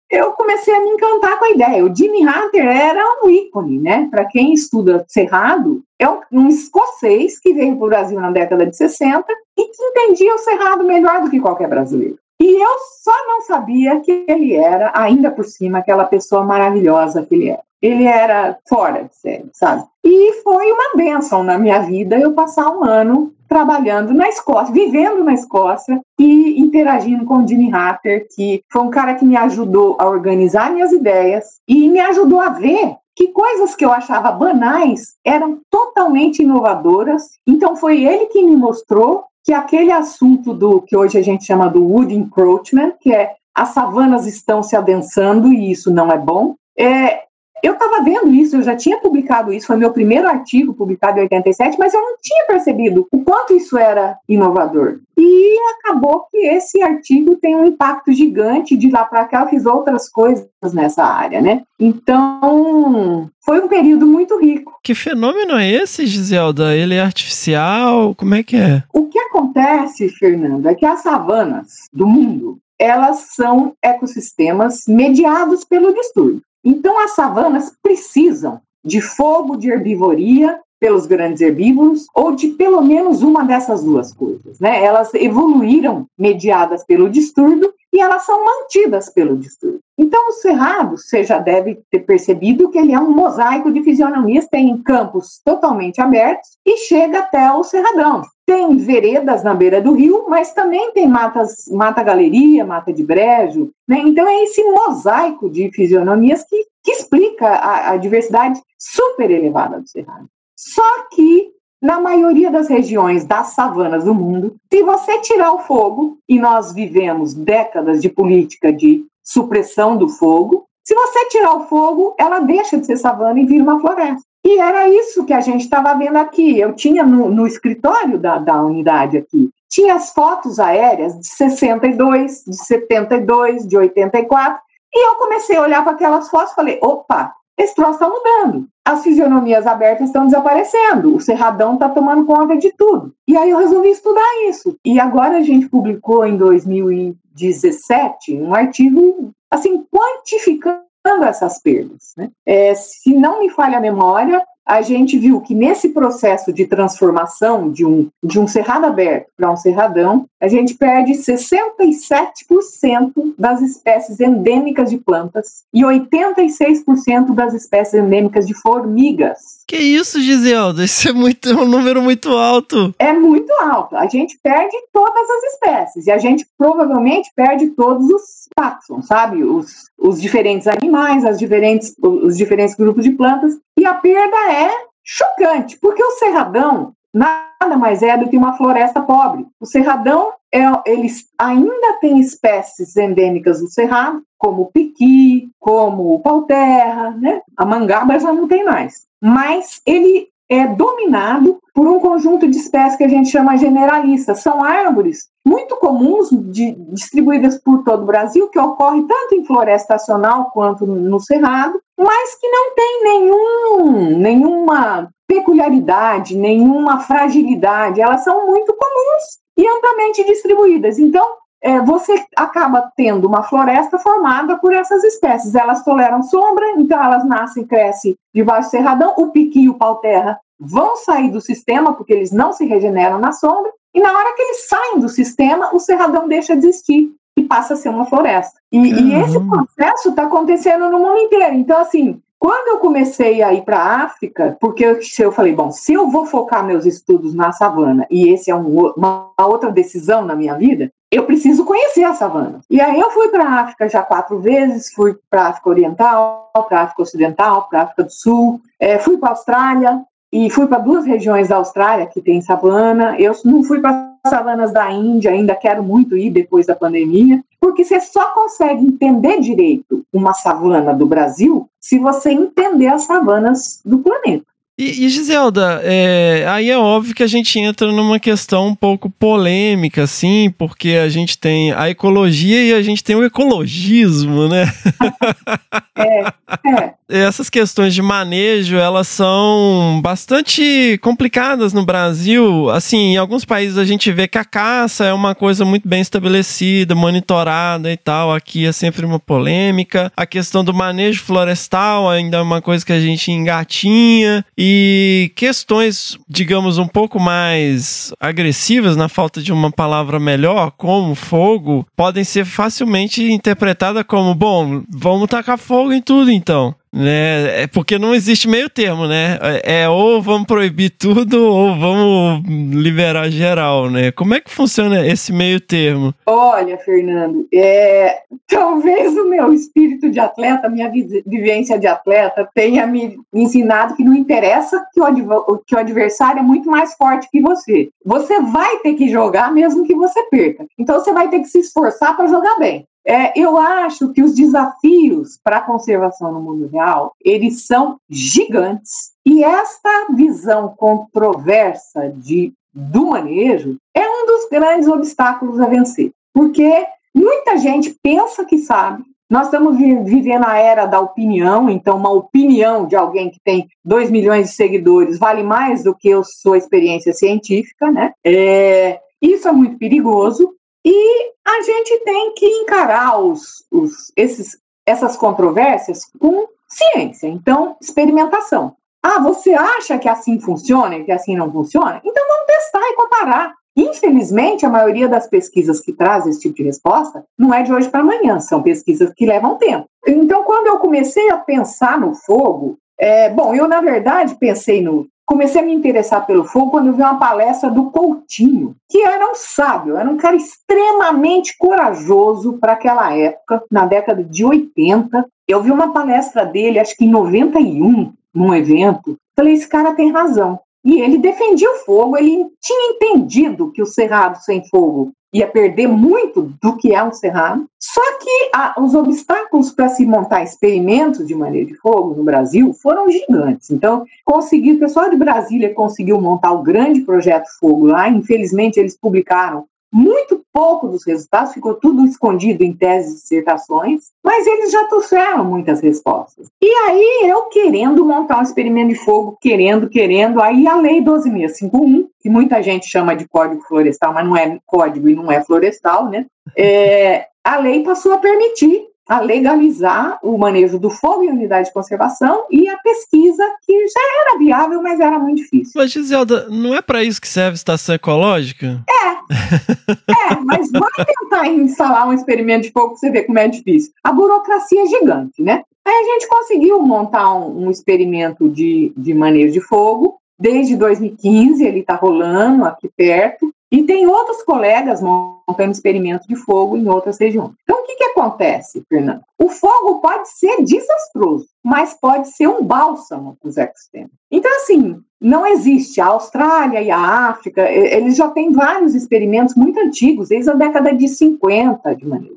[SPEAKER 2] eu comecei a me encantar com a ideia. O Jimmy Hunter era um ícone, né? Para quem estuda cerrado, é um, um escocês que veio para o Brasil na década de 60 e que entendia o cerrado melhor do que qualquer brasileiro. E eu só não sabia que ele era, ainda por cima, aquela pessoa maravilhosa que ele era ele era fora de série, sabe? E foi uma benção na minha vida eu passar um ano trabalhando na Escócia, vivendo na Escócia e interagindo com o Jimmy Hatter, que foi um cara que me ajudou a organizar minhas ideias e me ajudou a ver que coisas que eu achava banais eram totalmente inovadoras. Então foi ele que me mostrou que aquele assunto do que hoje a gente chama do wood encroachment, que é as savanas estão se adensando e isso não é bom, é, eu estava vendo isso, eu já tinha publicado isso, foi meu primeiro artigo publicado em 87, mas eu não tinha percebido o quanto isso era inovador. E acabou que esse artigo tem um impacto gigante. De lá para cá, eu fiz outras coisas nessa área, né? Então, foi um período muito rico.
[SPEAKER 1] Que fenômeno é esse, Giselda? Ele é artificial? Como é que é?
[SPEAKER 2] O que acontece, Fernando, é que as savanas do mundo elas são ecossistemas mediados pelo distúrbio. Então, as savanas precisam de fogo de herbivoria pelos grandes herbívoros ou de pelo menos uma dessas duas coisas. Né? Elas evoluíram mediadas pelo distúrbio e elas são mantidas pelo distúrbio. Então, o cerrado, você já deve ter percebido que ele é um mosaico de fisionomias, tem campos totalmente abertos e chega até o cerradão. Tem veredas na beira do rio, mas também tem matas, mata galeria, mata de brejo. Né? Então, é esse mosaico de fisionomias que, que explica a, a diversidade super elevada do cerrado. Só que na maioria das regiões das savanas do mundo, se você tirar o fogo, e nós vivemos décadas de política de supressão do fogo, se você tirar o fogo, ela deixa de ser savana e vira uma floresta. E era isso que a gente estava vendo aqui. Eu tinha no, no escritório da, da unidade aqui, tinha as fotos aéreas de 62, de 72, de 84, e eu comecei a olhar para aquelas fotos e falei: opa, esse troço está mudando. As fisionomias abertas estão desaparecendo, o cerradão está tomando conta de tudo. E aí eu resolvi estudar isso. E agora a gente publicou em 2017 um artigo assim quantificando essas perdas. Né? É, se não me falha a memória, a gente viu que nesse processo de transformação de um, de um cerrado aberto para um cerradão, a gente perde 67% das espécies endêmicas de plantas e 86% das espécies endêmicas de formigas.
[SPEAKER 1] Que isso, Giselda? Isso é, muito, é um número muito alto.
[SPEAKER 2] É muito alto. A gente perde todas as espécies e a gente provavelmente perde todos os taxons, sabe? Os, os diferentes animais, as diferentes, os diferentes grupos de plantas. E a perda é chocante, porque o cerradão nada mais é do que uma floresta pobre. O cerradão, é, eles ainda tem espécies endêmicas do cerrado, como o piqui, como o pau-terra, né? A mangaba já não tem mais. Mas ele é dominado por um conjunto de espécies que a gente chama generalistas. São árvores muito comuns, de, distribuídas por todo o Brasil, que ocorre tanto em floresta estacional quanto no cerrado, mas que não tem nenhum, nenhuma peculiaridade, nenhuma fragilidade. Elas são muito comuns e amplamente distribuídas. Então, é, você acaba tendo uma floresta formada por essas espécies. Elas toleram sombra, então elas nascem e crescem debaixo do cerradão. O piqui e o pau-terra vão sair do sistema, porque eles não se regeneram na sombra, e na hora que eles saem do sistema, o cerradão deixa de existir e passa a ser uma floresta. E, e esse processo está acontecendo no mundo inteiro. Então, assim, quando eu comecei a ir para a África, porque eu, eu, falei, bom, se eu vou focar meus estudos na savana, e esse é um, uma outra decisão na minha vida, eu preciso conhecer a savana. E aí eu fui para a África já quatro vezes, fui para a África Oriental, para a África Ocidental, para a África do Sul, é, fui para a Austrália, e fui para duas regiões da Austrália que tem savana. Eu não fui para savanas da Índia, ainda quero muito ir depois da pandemia, porque você só consegue entender direito uma savana do Brasil se você entender as savanas do planeta.
[SPEAKER 1] E, e Giselda, é, aí é óbvio que a gente entra numa questão um pouco polêmica, assim, porque a gente tem a ecologia e a gente tem o ecologismo, né?
[SPEAKER 2] É, é.
[SPEAKER 1] Essas questões de manejo, elas são bastante complicadas no Brasil. Assim, em alguns países a gente vê que a caça é uma coisa muito bem estabelecida, monitorada e tal. Aqui é sempre uma polêmica. A questão do manejo florestal ainda é uma coisa que a gente engatinha. E questões, digamos, um pouco mais agressivas, na falta de uma palavra melhor, como fogo, podem ser facilmente interpretadas como: bom, vamos tacar fogo em tudo então né? É porque não existe meio termo, né? É, é ou vamos proibir tudo ou vamos liberar geral, né? Como é que funciona esse meio termo?
[SPEAKER 2] Olha, Fernando, é, talvez o meu espírito de atleta, minha vivência de atleta, tenha me ensinado que não interessa que o, que o adversário é muito mais forte que você. Você vai ter que jogar mesmo que você perca. Então você vai ter que se esforçar para jogar bem. É, eu acho que os desafios para a conservação no mundo real, eles são gigantes. E esta visão controversa de, do manejo é um dos grandes obstáculos a vencer. Porque muita gente pensa que sabe, nós estamos vivendo a era da opinião, então uma opinião de alguém que tem 2 milhões de seguidores vale mais do que a sua experiência científica, né? É, isso é muito perigoso, e a gente tem que encarar os, os, esses, essas controvérsias com ciência, então, experimentação. Ah, você acha que assim funciona e que assim não funciona? Então vamos testar e comparar. Infelizmente, a maioria das pesquisas que traz esse tipo de resposta não é de hoje para amanhã, são pesquisas que levam tempo. Então, quando eu comecei a pensar no fogo, é, bom, eu na verdade pensei no comecei a me interessar pelo fogo quando eu vi uma palestra do Coutinho, que era um sábio, era um cara extremamente corajoso para aquela época, na década de 80. Eu vi uma palestra dele, acho que em 91, num evento. Falei, esse cara tem razão. E ele defendia o fogo, ele tinha entendido que o cerrado sem fogo ia perder muito do que é um cerrado. Só que a, os obstáculos para se montar experimentos de maneira de fogo no Brasil foram gigantes. Então, conseguiu, o pessoal de Brasília conseguiu montar o grande projeto Fogo lá. Infelizmente, eles publicaram muito pouco dos resultados, ficou tudo escondido em teses e dissertações, mas eles já trouxeram muitas respostas. E aí eu querendo montar um experimento de fogo, querendo, querendo, aí a lei 12651, que muita gente chama de código florestal, mas não é código e não é florestal, né? É, a lei passou a permitir a legalizar o manejo do fogo em unidade de conservação e a pesquisa que já era viável, mas era muito difícil.
[SPEAKER 1] Mas, Giselda, não é para isso que serve estação ecológica?
[SPEAKER 2] É, mas vai tentar instalar um experimento de fogo para você ver como é difícil. A burocracia é gigante, né? Aí a gente conseguiu montar um, um experimento de, de manejo de fogo. Desde 2015 ele está rolando aqui perto. E tem outros colegas montando experimento de fogo em outras regiões. Então, o que, que acontece, Fernando? O fogo pode ser desastroso, mas pode ser um bálsamo para os ecossistemas. Então, assim, não existe. A Austrália e a África, eles já têm vários experimentos muito antigos, desde a década de 50, de maneira.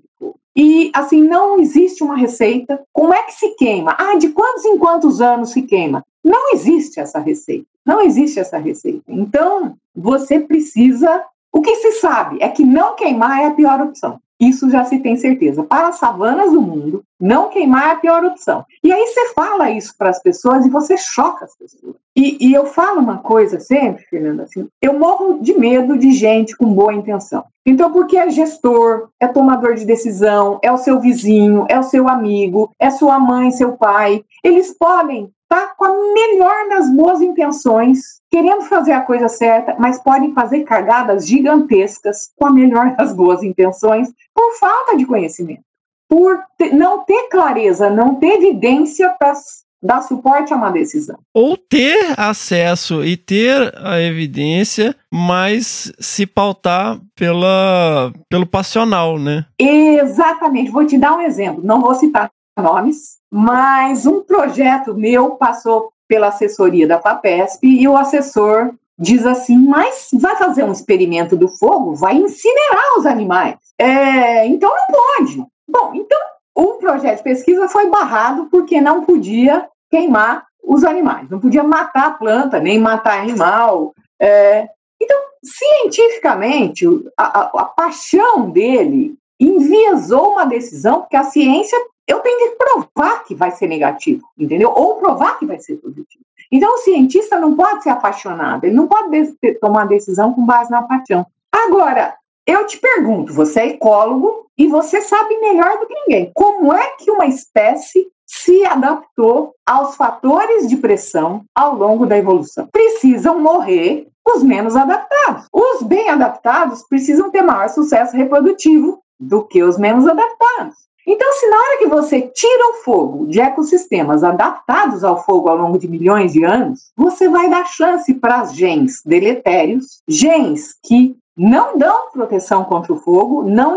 [SPEAKER 2] E, assim, não existe uma receita. Como é que se queima? Ah, de quantos em quantos anos se queima? Não existe essa receita. Não existe essa receita. Então, você precisa. O que se sabe é que não queimar é a pior opção. Isso já se tem certeza. Para as savanas do mundo, não queimar é a pior opção. E aí você fala isso para as pessoas e você choca as pessoas. E, e, eu falo uma coisa sempre, Fernanda, assim, eu morro de medo de gente com boa intenção. Então, porque é gestor, é tomador de decisão, é o seu vizinho, é o seu amigo, é sua mãe, seu pai, eles podem está com a melhor das boas intenções, querendo fazer a coisa certa, mas podem fazer cagadas gigantescas com a melhor das boas intenções por falta de conhecimento, por não ter clareza, não ter evidência para dar suporte a uma decisão.
[SPEAKER 1] Ou ter acesso e ter a evidência, mas se pautar pela, pelo passional, né?
[SPEAKER 2] Exatamente. Vou te dar um exemplo. Não vou citar nomes, mas um projeto meu passou pela assessoria da FAPESP e o assessor diz assim: mas vai fazer um experimento do fogo, vai incinerar os animais. É, então não pode. Bom, então o projeto de pesquisa foi barrado porque não podia queimar os animais, não podia matar a planta, nem matar animal. É, então, cientificamente, a, a, a paixão dele enviesou uma decisão, porque a ciência eu tenho que provar que vai ser negativo, entendeu? Ou provar que vai ser positivo. Então, o cientista não pode ser apaixonado, ele não pode tomar decisão com base na paixão. Agora, eu te pergunto, você é ecólogo e você sabe melhor do que ninguém, como é que uma espécie se adaptou aos fatores de pressão ao longo da evolução? Precisam morrer os menos adaptados. Os bem adaptados precisam ter maior sucesso reprodutivo do que os menos adaptados. Então, se na hora que você tira o fogo de ecossistemas adaptados ao fogo ao longo de milhões de anos, você vai dar chance para as genes deletérios, genes que não dão proteção contra o fogo, não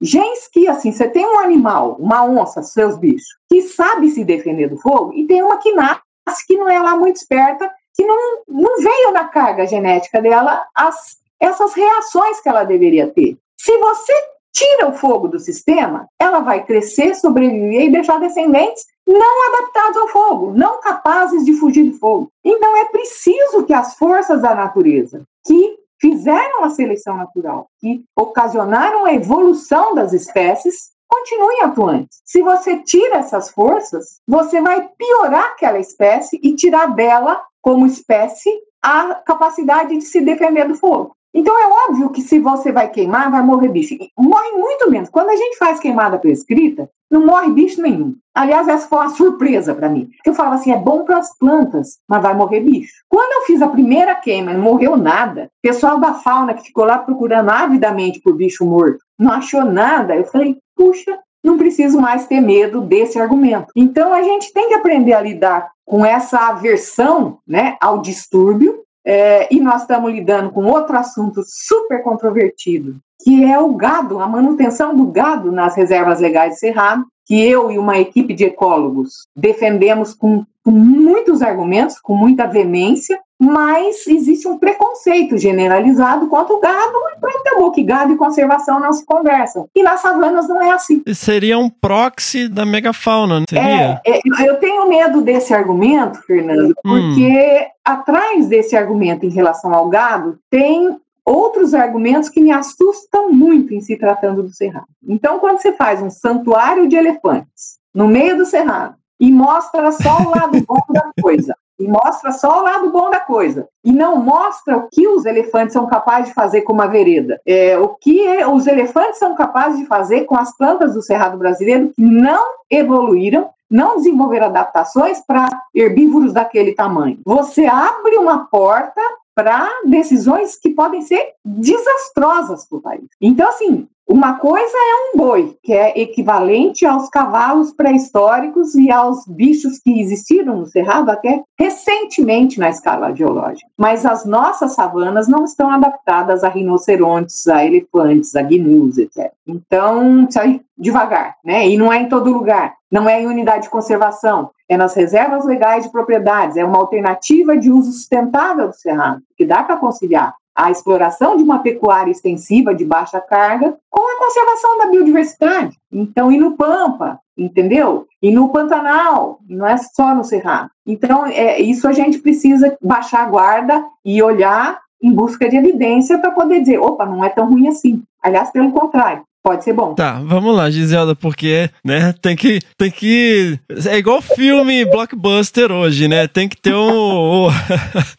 [SPEAKER 2] genes que assim, você tem um animal, uma onça, seus bichos, que sabe se defender do fogo e tem uma que nasce que não é lá muito esperta, que não, não veio na carga genética dela as, essas reações que ela deveria ter. Se você tira o fogo do sistema, ela vai crescer, sobreviver e deixar descendentes não adaptados ao fogo, não capazes de fugir do fogo. Então é preciso que as forças da natureza, que fizeram a seleção natural, que ocasionaram a evolução das espécies, continuem atuantes. Se você tira essas forças, você vai piorar aquela espécie e tirar dela, como espécie, a capacidade de se defender do fogo. Então é óbvio que se você vai queimar, vai morrer bicho. Morre muito menos. Quando a gente faz queimada prescrita, não morre bicho nenhum. Aliás, essa foi uma surpresa para mim. Eu falava assim, é bom para as plantas, mas vai morrer bicho. Quando eu fiz a primeira queima, não morreu nada. O pessoal da fauna que ficou lá procurando avidamente por bicho morto, não achou nada. Eu falei, puxa, não preciso mais ter medo desse argumento. Então a gente tem que aprender a lidar com essa aversão, né, ao distúrbio é, e nós estamos lidando com outro assunto super controvertido, que é o gado, a manutenção do gado nas reservas legais de Cerrado, que eu e uma equipe de ecólogos defendemos com, com muitos argumentos, com muita veemência, mas existe um preconceito generalizado quanto o gado, e pronto, acabou que gado e conservação não se conversam. E nas savanas não é assim.
[SPEAKER 1] Seria um proxy da megafauna, não seria?
[SPEAKER 2] É, é, eu tenho medo desse argumento, Fernando, hum. porque hum. atrás desse argumento em relação ao gado tem outros argumentos que me assustam muito em se tratando do cerrado. Então, quando você faz um santuário de elefantes no meio do cerrado e mostra só o lado bom da coisa, e mostra só o lado bom da coisa. E não mostra o que os elefantes são capazes de fazer com uma vereda. É, o que os elefantes são capazes de fazer com as plantas do Cerrado brasileiro que não evoluíram não desenvolver adaptações para herbívoros daquele tamanho. Você abre uma porta para decisões que podem ser desastrosas para o país. Então, assim, uma coisa é um boi, que é equivalente aos cavalos pré-históricos e aos bichos que existiram no Cerrado até recentemente na escala geológica. Mas as nossas savanas não estão adaptadas a rinocerontes, a elefantes, a gnus, etc. Então, ir devagar, né? E não é em todo lugar, não é em unidade de conservação, é nas reservas legais de propriedades, é uma alternativa de uso sustentável do Cerrado, que dá para conciliar a exploração de uma pecuária extensiva de baixa carga com a conservação da biodiversidade. Então, e no Pampa, entendeu? E no Pantanal, não é só no Cerrado. Então, é, isso a gente precisa baixar a guarda e olhar em busca de evidência para poder dizer, opa, não é tão ruim assim. Aliás, pelo contrário, pode ser bom.
[SPEAKER 1] Tá, vamos lá, Giselda, porque, né, tem que, tem que, é igual filme blockbuster hoje, né, tem que ter um, o,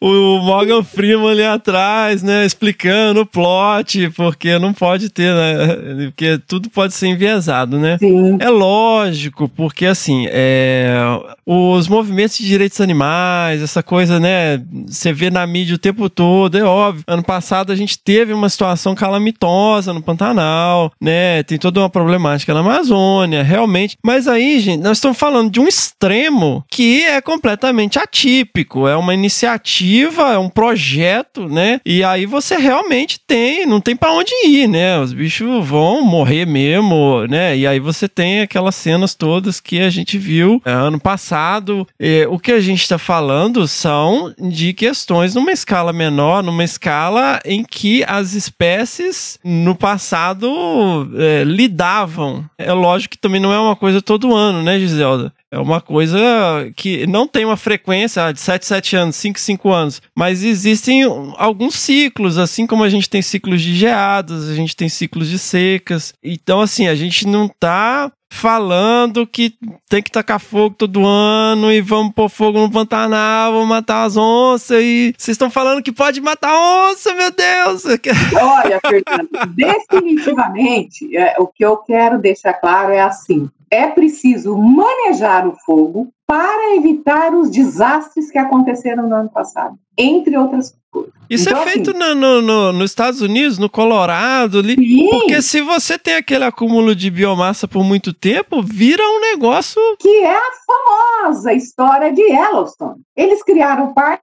[SPEAKER 1] o Morgan Freeman ali atrás, né, explicando o plot, porque não pode ter, né, porque tudo pode ser enviesado, né.
[SPEAKER 2] Sim.
[SPEAKER 1] É lógico, porque assim, é, os movimentos de direitos animais, essa coisa, né, você vê na mídia o tempo todo, é óbvio. Ano passado a gente teve uma situação calamitosa no Pantanal, né, tem toda uma problemática na Amazônia, realmente. Mas aí, gente, nós estamos falando de um extremo que é completamente atípico. É uma iniciativa, é um projeto, né? E aí você realmente tem, não tem para onde ir, né? Os bichos vão morrer mesmo, né? E aí você tem aquelas cenas todas que a gente viu é, ano passado. E, o que a gente está falando são de questões numa escala menor, numa escala em que as espécies no passado é, lidavam. É lógico que também não é uma coisa todo ano, né, Giselda? É uma coisa que não tem uma frequência ah, de 7, 7 anos, 5, 5 anos, mas existem alguns ciclos, assim como a gente tem ciclos de geadas, a gente tem ciclos de secas. Então, assim, a gente não tá falando que tem que tacar fogo todo ano e vamos pôr fogo no Pantanal, vamos matar as onças e vocês estão falando que pode matar onça, meu Deus!
[SPEAKER 2] Olha, Fernando, definitivamente, é, o que eu quero deixar claro é assim, é preciso manejar o fogo para evitar os desastres que aconteceram no ano passado, entre outras coisas.
[SPEAKER 1] Isso é então, é feito assim, no, no, nos Estados Unidos, no Colorado, ali. Sim. Porque se você tem aquele acúmulo de biomassa por muito tempo, vira um negócio.
[SPEAKER 2] Que é a famosa história de Yellowstone. Eles criaram o parque,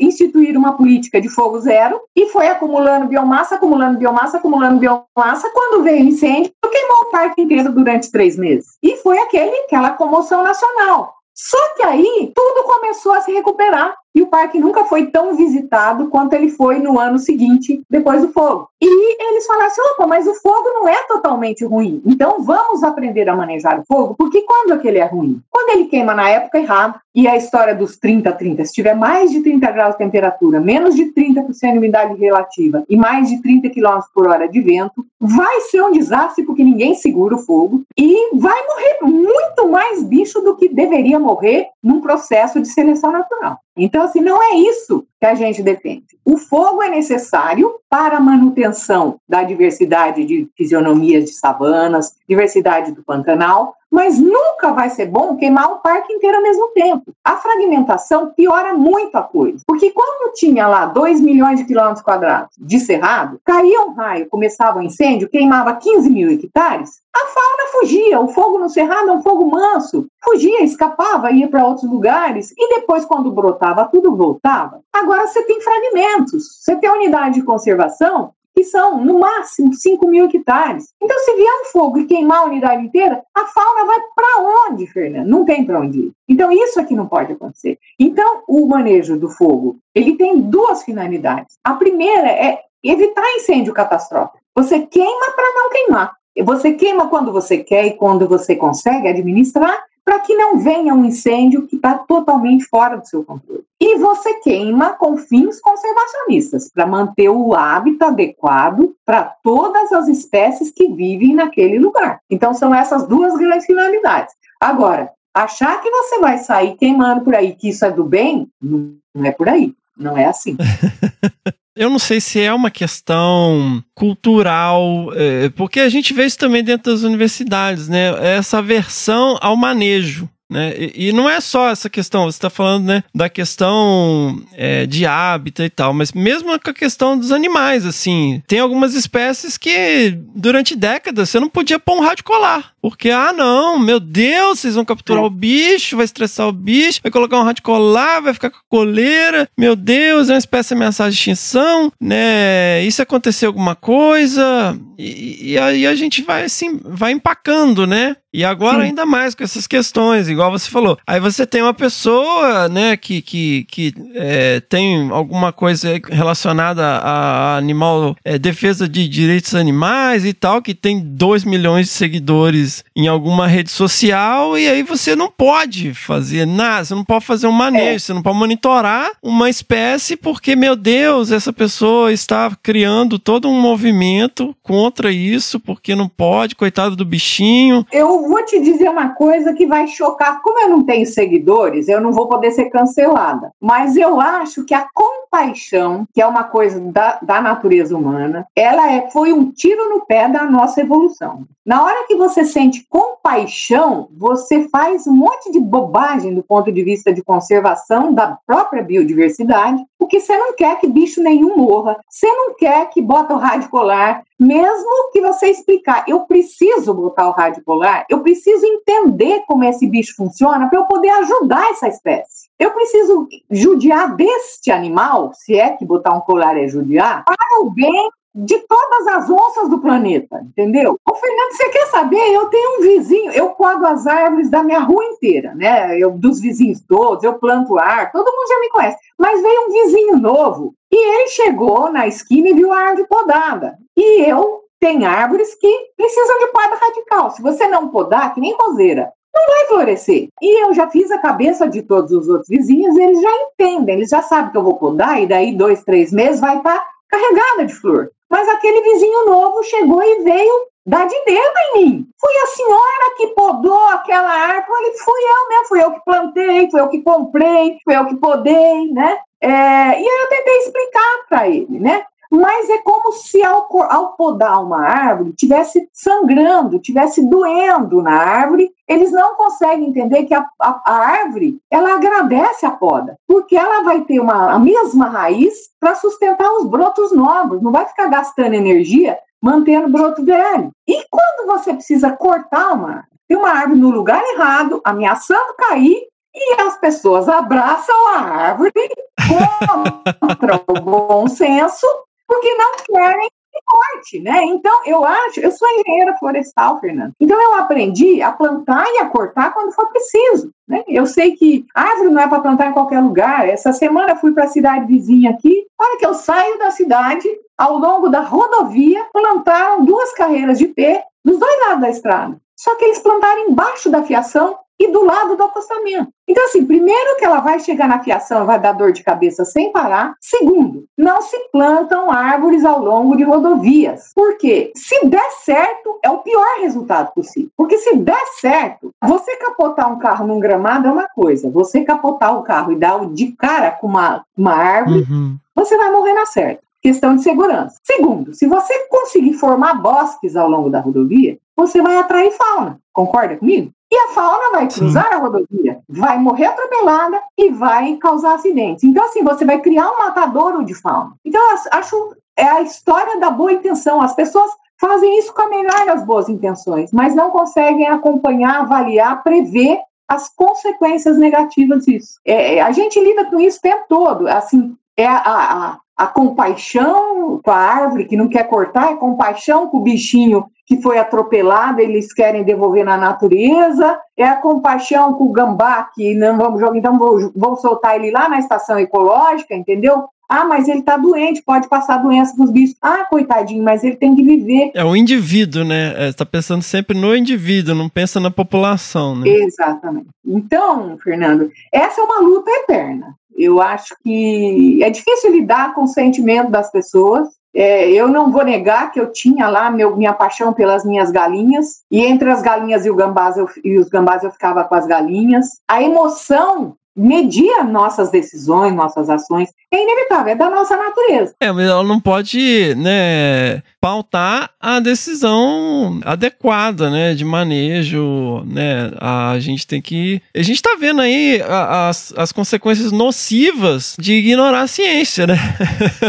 [SPEAKER 2] instituíram uma política de fogo zero e foi acumulando biomassa, acumulando biomassa, acumulando biomassa. Quando veio incêndio, queimou o parque inteiro durante três meses. E foi aquele, aquela comoção nacional. Só que aí tudo começou a se recuperar e o parque nunca foi tão visitado quanto ele foi no ano seguinte, depois do fogo. E eles falaram assim: opa, mas o fogo não é totalmente ruim. Então vamos aprender a manejar o fogo, porque quando é que ele é ruim? Quando ele queima na época errada, e a história dos 30, 30, se tiver mais de 30 graus de temperatura, menos de 30% de umidade relativa e mais de 30 km por hora de vento, vai ser um desastre porque ninguém segura o fogo e vai morrer muito mais bicho do que deveria morrer num processo de seleção natural. Então, assim, não é isso que a gente defende. O fogo é necessário para a manutenção da diversidade de fisionomias de savanas, diversidade do Pantanal, mas nunca vai ser bom queimar o parque inteiro ao mesmo tempo. A fragmentação piora muito a coisa, porque quando tinha lá 2 milhões de quilômetros quadrados de cerrado, caía um raio, começava um incêndio, queimava 15 mil hectares, a fauna fugia, o fogo no cerrado é um fogo manso, fugia, escapava, ia para outros lugares, e depois, quando brotava, tudo voltava. Agora você tem fragmentos, você tem unidade de conservação que são, no máximo, 5 mil hectares. Então, se vier um fogo e queimar a unidade inteira, a fauna vai para onde, Fernando? Não tem para onde ir. Então, isso aqui não pode acontecer. Então, o manejo do fogo, ele tem duas finalidades. A primeira é evitar incêndio catastrófico. Você queima para não queimar. Você queima quando você quer e quando você consegue administrar, para que não venha um incêndio que está totalmente fora do seu controle. E você queima com fins conservacionistas, para manter o hábitat adequado para todas as espécies que vivem naquele lugar. Então, são essas duas grandes finalidades. Agora, Achar que você vai sair queimando por aí, que isso é do bem, não é por aí. Não é assim.
[SPEAKER 1] Eu não sei se é uma questão cultural, é, porque a gente vê isso também dentro das universidades, né? Essa aversão ao manejo. Né? E, e, não é só essa questão, você está falando né, da questão é, de hábitat e tal, mas mesmo com a questão dos animais, assim, tem algumas espécies que durante décadas você não podia pôr um rádio colar. Porque, ah, não, meu Deus, vocês vão capturar é. o bicho, vai estressar o bicho, vai colocar um rádio colar, vai ficar com a coleira, meu Deus, é uma espécie ameaçada de extinção, né? E se acontecer alguma coisa, e, e aí a gente vai assim, vai empacando, né? E agora Sim. ainda mais com essas questões, igual você falou. Aí você tem uma pessoa, né, que, que, que é, tem alguma coisa relacionada a, animal, é, defesa de direitos animais e tal, que tem 2 milhões de seguidores em alguma rede social, e aí você não pode fazer nada, você não pode fazer um manejo, é. você não pode monitorar uma espécie, porque, meu Deus, essa pessoa está criando todo um movimento contra isso, porque não pode, coitado do bichinho.
[SPEAKER 2] Eu vou te dizer uma coisa que vai chocar. Como eu não tenho seguidores, eu não vou poder ser cancelada. Mas eu acho que a compaixão, que é uma coisa da, da natureza humana, ela é, foi um tiro no pé da nossa evolução. Na hora que você sente compaixão, você faz um monte de bobagem do ponto de vista de conservação da própria biodiversidade, porque você não quer que bicho nenhum morra, você não quer que bota o rádio polar, mesmo que você explicar, eu preciso botar o rádio polar, eu preciso entender como esse bicho funciona para eu poder ajudar essa espécie. Eu preciso judiar deste animal, se é que botar um colar é judiar, para o bem de todas as onças do planeta, entendeu? Ô, Fernando, você quer saber? Eu tenho um vizinho, eu podo as árvores da minha rua inteira, né? Eu, dos vizinhos todos, eu planto ar, todo mundo já me conhece. Mas veio um vizinho novo e ele chegou na esquina e viu a árvore podada. E eu tenho árvores que precisam de poda radical. Se você não podar, que nem roseira, não vai florescer. E eu já fiz a cabeça de todos os outros vizinhos, eles já entendem, eles já sabem que eu vou podar, e daí dois, três meses vai estar tá carregada de flor. Mas aquele vizinho novo chegou e veio dar de dedo em mim. Foi a senhora que podou aquela árvore, fui eu mesmo, fui eu que plantei, fui eu que comprei, fui eu que podei, né? É, e aí eu tentei explicar para ele, né? Mas é como se ao, ao podar uma árvore tivesse sangrando, tivesse doendo na árvore. Eles não conseguem entender que a, a, a árvore ela agradece a poda, porque ela vai ter uma, a mesma raiz para sustentar os brotos novos, não vai ficar gastando energia mantendo broto velho. E quando você precisa cortar uma tem uma árvore no lugar errado, ameaçando cair, e as pessoas abraçam a árvore contra o bom senso porque não querem que corte, né? Então, eu acho, eu sou engenheira florestal, Fernando. Então, eu aprendi a plantar e a cortar quando for preciso. Né? Eu sei que árvore não é para plantar em qualquer lugar. Essa semana fui para a cidade vizinha aqui. Olha que eu saio da cidade, ao longo da rodovia, plantaram duas carreiras de pé dos dois lados da estrada. Só que eles plantaram embaixo da fiação e do lado do acostamento. Então, assim, primeiro que ela vai chegar na fiação, vai dar dor de cabeça sem parar. Segundo, não se plantam árvores ao longo de rodovias. Porque se der certo, é o pior resultado possível. Porque se der certo, você capotar um carro num gramado é uma coisa. Você capotar o carro e dar de cara com uma, uma árvore, uhum. você vai morrer na certa questão de segurança. Segundo, se você conseguir formar bosques ao longo da rodovia, você vai atrair fauna. Concorda comigo? E a fauna vai cruzar Sim. a rodovia, vai morrer atropelada e vai causar acidentes. Então, assim, você vai criar um matadouro de fauna. Então, acho é a história da boa intenção. As pessoas fazem isso com a melhor das boas intenções, mas não conseguem acompanhar, avaliar, prever as consequências negativas disso. É, a gente lida com isso o tempo todo. Assim, é a, a, a compaixão com a árvore que não quer cortar, é compaixão com o bichinho que foi atropelado, eles querem devolver na natureza, é a compaixão com o gambá, que não vamos jogar, então vamos soltar ele lá na estação ecológica, entendeu? Ah, mas ele está doente, pode passar doença para os bichos. Ah, coitadinho, mas ele tem que viver.
[SPEAKER 1] É o indivíduo, né? Está é, pensando sempre no indivíduo, não pensa na população, né?
[SPEAKER 2] Exatamente. Então, Fernando, essa é uma luta eterna. Eu acho que é difícil lidar com o sentimento das pessoas, É, eu não vou negar que eu tinha lá meu, minha paixão pelas minhas galinhas, e entre as galinhas e, gambás eu, e os gambás eu ficava com as galinhas. A emoção media nossas decisões, nossas ações, é inevitável, é da nossa natureza.
[SPEAKER 1] É, mas ela não pode, né, pautar a decisão adequada, né, de manejo, né, a gente tem que... A gente tá vendo aí as, as consequências nocivas de ignorar a ciência, né?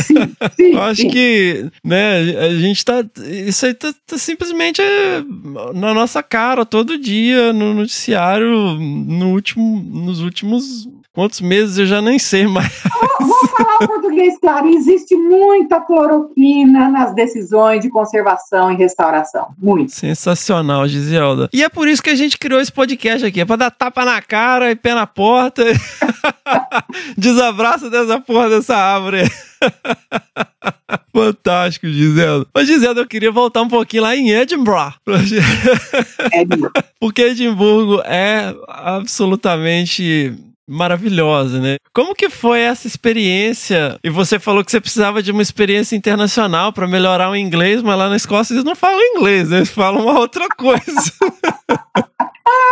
[SPEAKER 1] Sim, sim, Eu acho sim. que, né, a gente tá... Isso aí tá, tá simplesmente é, na nossa cara todo dia, no noticiário, no último, nos últimos quantos meses eu já nem sei mais.
[SPEAKER 2] Vou, vou falar o português claro. Existe muita cloroquina nas decisões de conservação e restauração. Muito.
[SPEAKER 1] Sensacional, Giselda. E é por isso que a gente criou esse podcast aqui. É pra dar tapa na cara e pé na porta. Desabraça dessa porra dessa árvore. Fantástico, Gisela. Ô, Gisela, eu queria voltar um pouquinho lá em Edinburgh. Edinburgh. Porque Edimburgo é absolutamente maravilhosa, né? Como que foi essa experiência? E você falou que você precisava de uma experiência internacional para melhorar o inglês, mas lá na Escócia eles não falam inglês, eles falam uma outra coisa.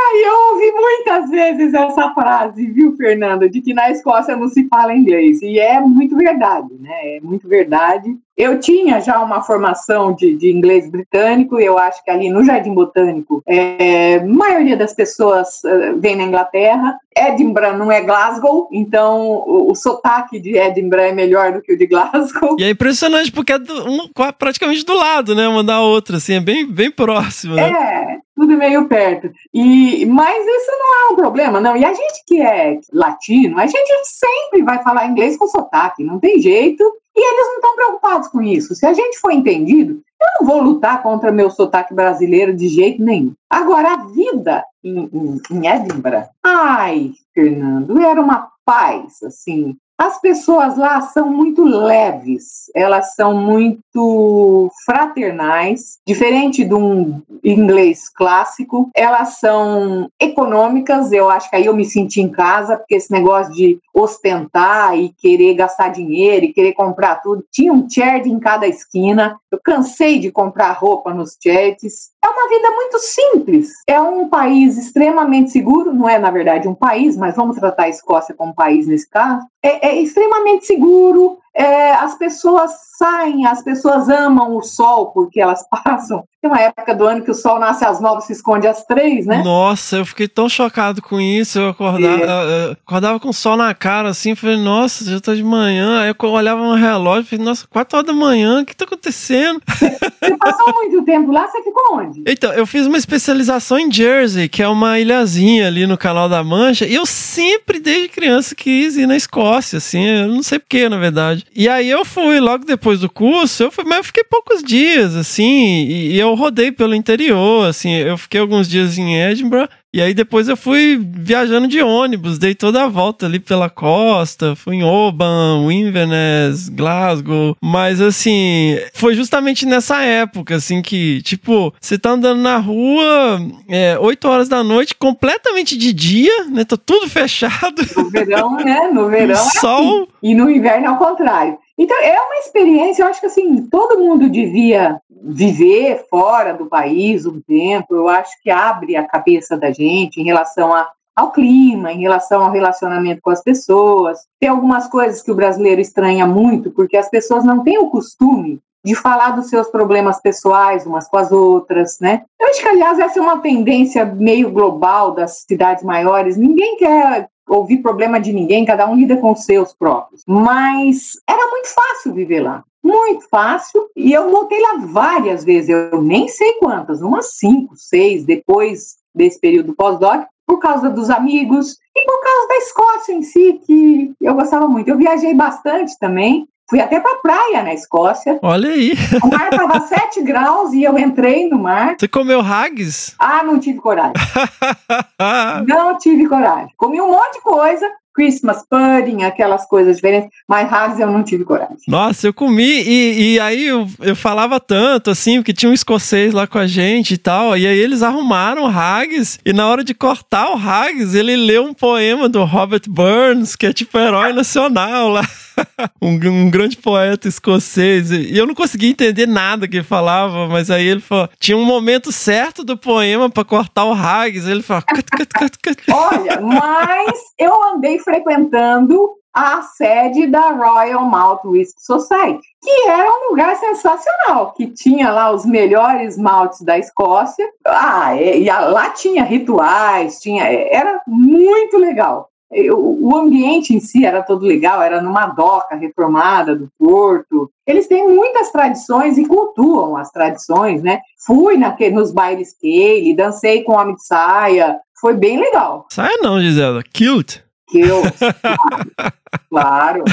[SPEAKER 2] ah, eu ouvi muitas vezes essa frase, viu, Fernanda, de que na Escócia não se fala inglês. E é muito verdade, né? É muito verdade. Eu tinha já uma formação de, de inglês britânico, eu acho que ali no Jardim Botânico, é, a maioria das pessoas uh, vem na Inglaterra. Edinburgh não é Glasgow, então o, o, sotaque de Edinburgh é melhor do que o de Glasgow.
[SPEAKER 1] E é impressionante porque é do, um, praticamente do lado, né? Uma da outra, assim, é bem, bem próximo. Né?
[SPEAKER 2] É, tudo meio perto. E, mas isso não é um problema, não. E a gente que é latino, a gente sempre vai falar inglês com sotaque, não tem jeito. E eles não estão preocupados com isso. Se a gente for entendido, eu não vou lutar contra meu sotaque brasileiro de jeito nenhum. Agora, a vida em, em, em Edinburgh, ai, Fernando, era uma paz, assim, as pessoas lá são muito leves, elas são muito fraternais, diferente de um inglês clássico, elas são econômicas, eu acho que aí eu me senti em casa, porque esse negócio de ostentar e querer gastar dinheiro e querer comprar tudo, tinha um chat em cada esquina, eu cansei de comprar roupa nos chats, é uma vida muito simples, é um país extremamente seguro, não é na verdade um país, mas vamos tratar a Escócia como país nesse caso, é, é extremamente seguro, é, as pessoas saem, as pessoas amam o sol porque elas passam. Tem uma época do ano que o sol nasce às nove, se esconde às três, né?
[SPEAKER 1] Nossa, eu fiquei tão chocado com isso. Eu acordava, é. acordava com o sol na cara assim, falei, nossa, já tá de manhã. Aí eu olhava no relógio, falei, nossa, quatro horas da manhã, o que tá acontecendo?
[SPEAKER 2] Você passou muito tempo lá, você ficou onde?
[SPEAKER 1] Então, eu fiz uma especialização em Jersey, que é uma ilhazinha ali no Canal da Mancha, e eu sempre, desde criança, quis ir na Escócia, assim, eu não sei porquê, na verdade. E aí eu fui, logo depois do curso, eu fui, mas eu fiquei poucos dias, assim, e, e eu rodei pelo interior, assim, eu fiquei alguns dias em Edinburgh, e aí depois eu fui viajando de ônibus, dei toda a volta ali pela costa, fui em Oban, Inverness, Glasgow, mas assim, foi justamente nessa época, assim, que, tipo, você tá andando na rua, é, 8 horas da noite, completamente de dia, né, tá tudo fechado.
[SPEAKER 2] No verão, né, no verão
[SPEAKER 1] é Sol.
[SPEAKER 2] Assim. E no inverno é o contrário. Então, é uma experiência, eu acho que assim, todo mundo devia viver fora do país um tempo, eu acho que abre a cabeça da gente em relação a, ao clima, em relação ao relacionamento com as pessoas. Tem algumas coisas que o brasileiro estranha muito, porque as pessoas não têm o costume de falar dos seus problemas pessoais umas com as outras, né? Eu acho que, aliás, essa é uma tendência meio global das cidades maiores. Ninguém quer ouvir problema de ninguém, cada um lida com os seus próprios. Mas era muito fácil viver lá. Muito fácil. E eu voltei lá várias vezes, eu nem sei quantas, umas cinco, seis, depois desse período pós-doc, por causa dos amigos e por causa da Escócia em si, que eu gostava muito. Eu viajei bastante também. Fui até pra praia na Escócia.
[SPEAKER 1] Olha aí.
[SPEAKER 2] O mar tava 7 graus e eu entrei no mar.
[SPEAKER 1] Você comeu haggis?
[SPEAKER 2] Ah, não tive coragem. não tive coragem. Comi um monte de coisa, Christmas pudding, aquelas coisas diferentes, mas haggis eu não tive coragem.
[SPEAKER 1] Nossa, eu comi e, e aí eu, eu falava tanto, assim, porque tinha um escocês lá com a gente e tal, e aí eles arrumaram o e na hora de cortar o haggis, ele leu um poema do Robert Burns, que é tipo herói nacional lá. um, um, grande poeta escocês. E eu não conseguia entender nada que ele falava, mas aí ele falou: tinha um momento certo do poema para cortar o Haggis. Ele falou: cut, cut, cut, cut.
[SPEAKER 2] Olha, mas eu andei frequentando a sede da Royal Malt Whisky Society, que era um lugar sensacional, que tinha lá os melhores maltes da Escócia. Ah, e, e lá tinha rituais, tinha, era muito legal. O ambiente em si era todo legal, era numa doca reformada do porto. Eles têm muitas tradições e cultuam as tradições, né? Fui naquele, nos bailes scale, dancei com homem de saia, foi bem legal.
[SPEAKER 1] Saia não, Gisela, kilt.
[SPEAKER 2] Kilt, claro.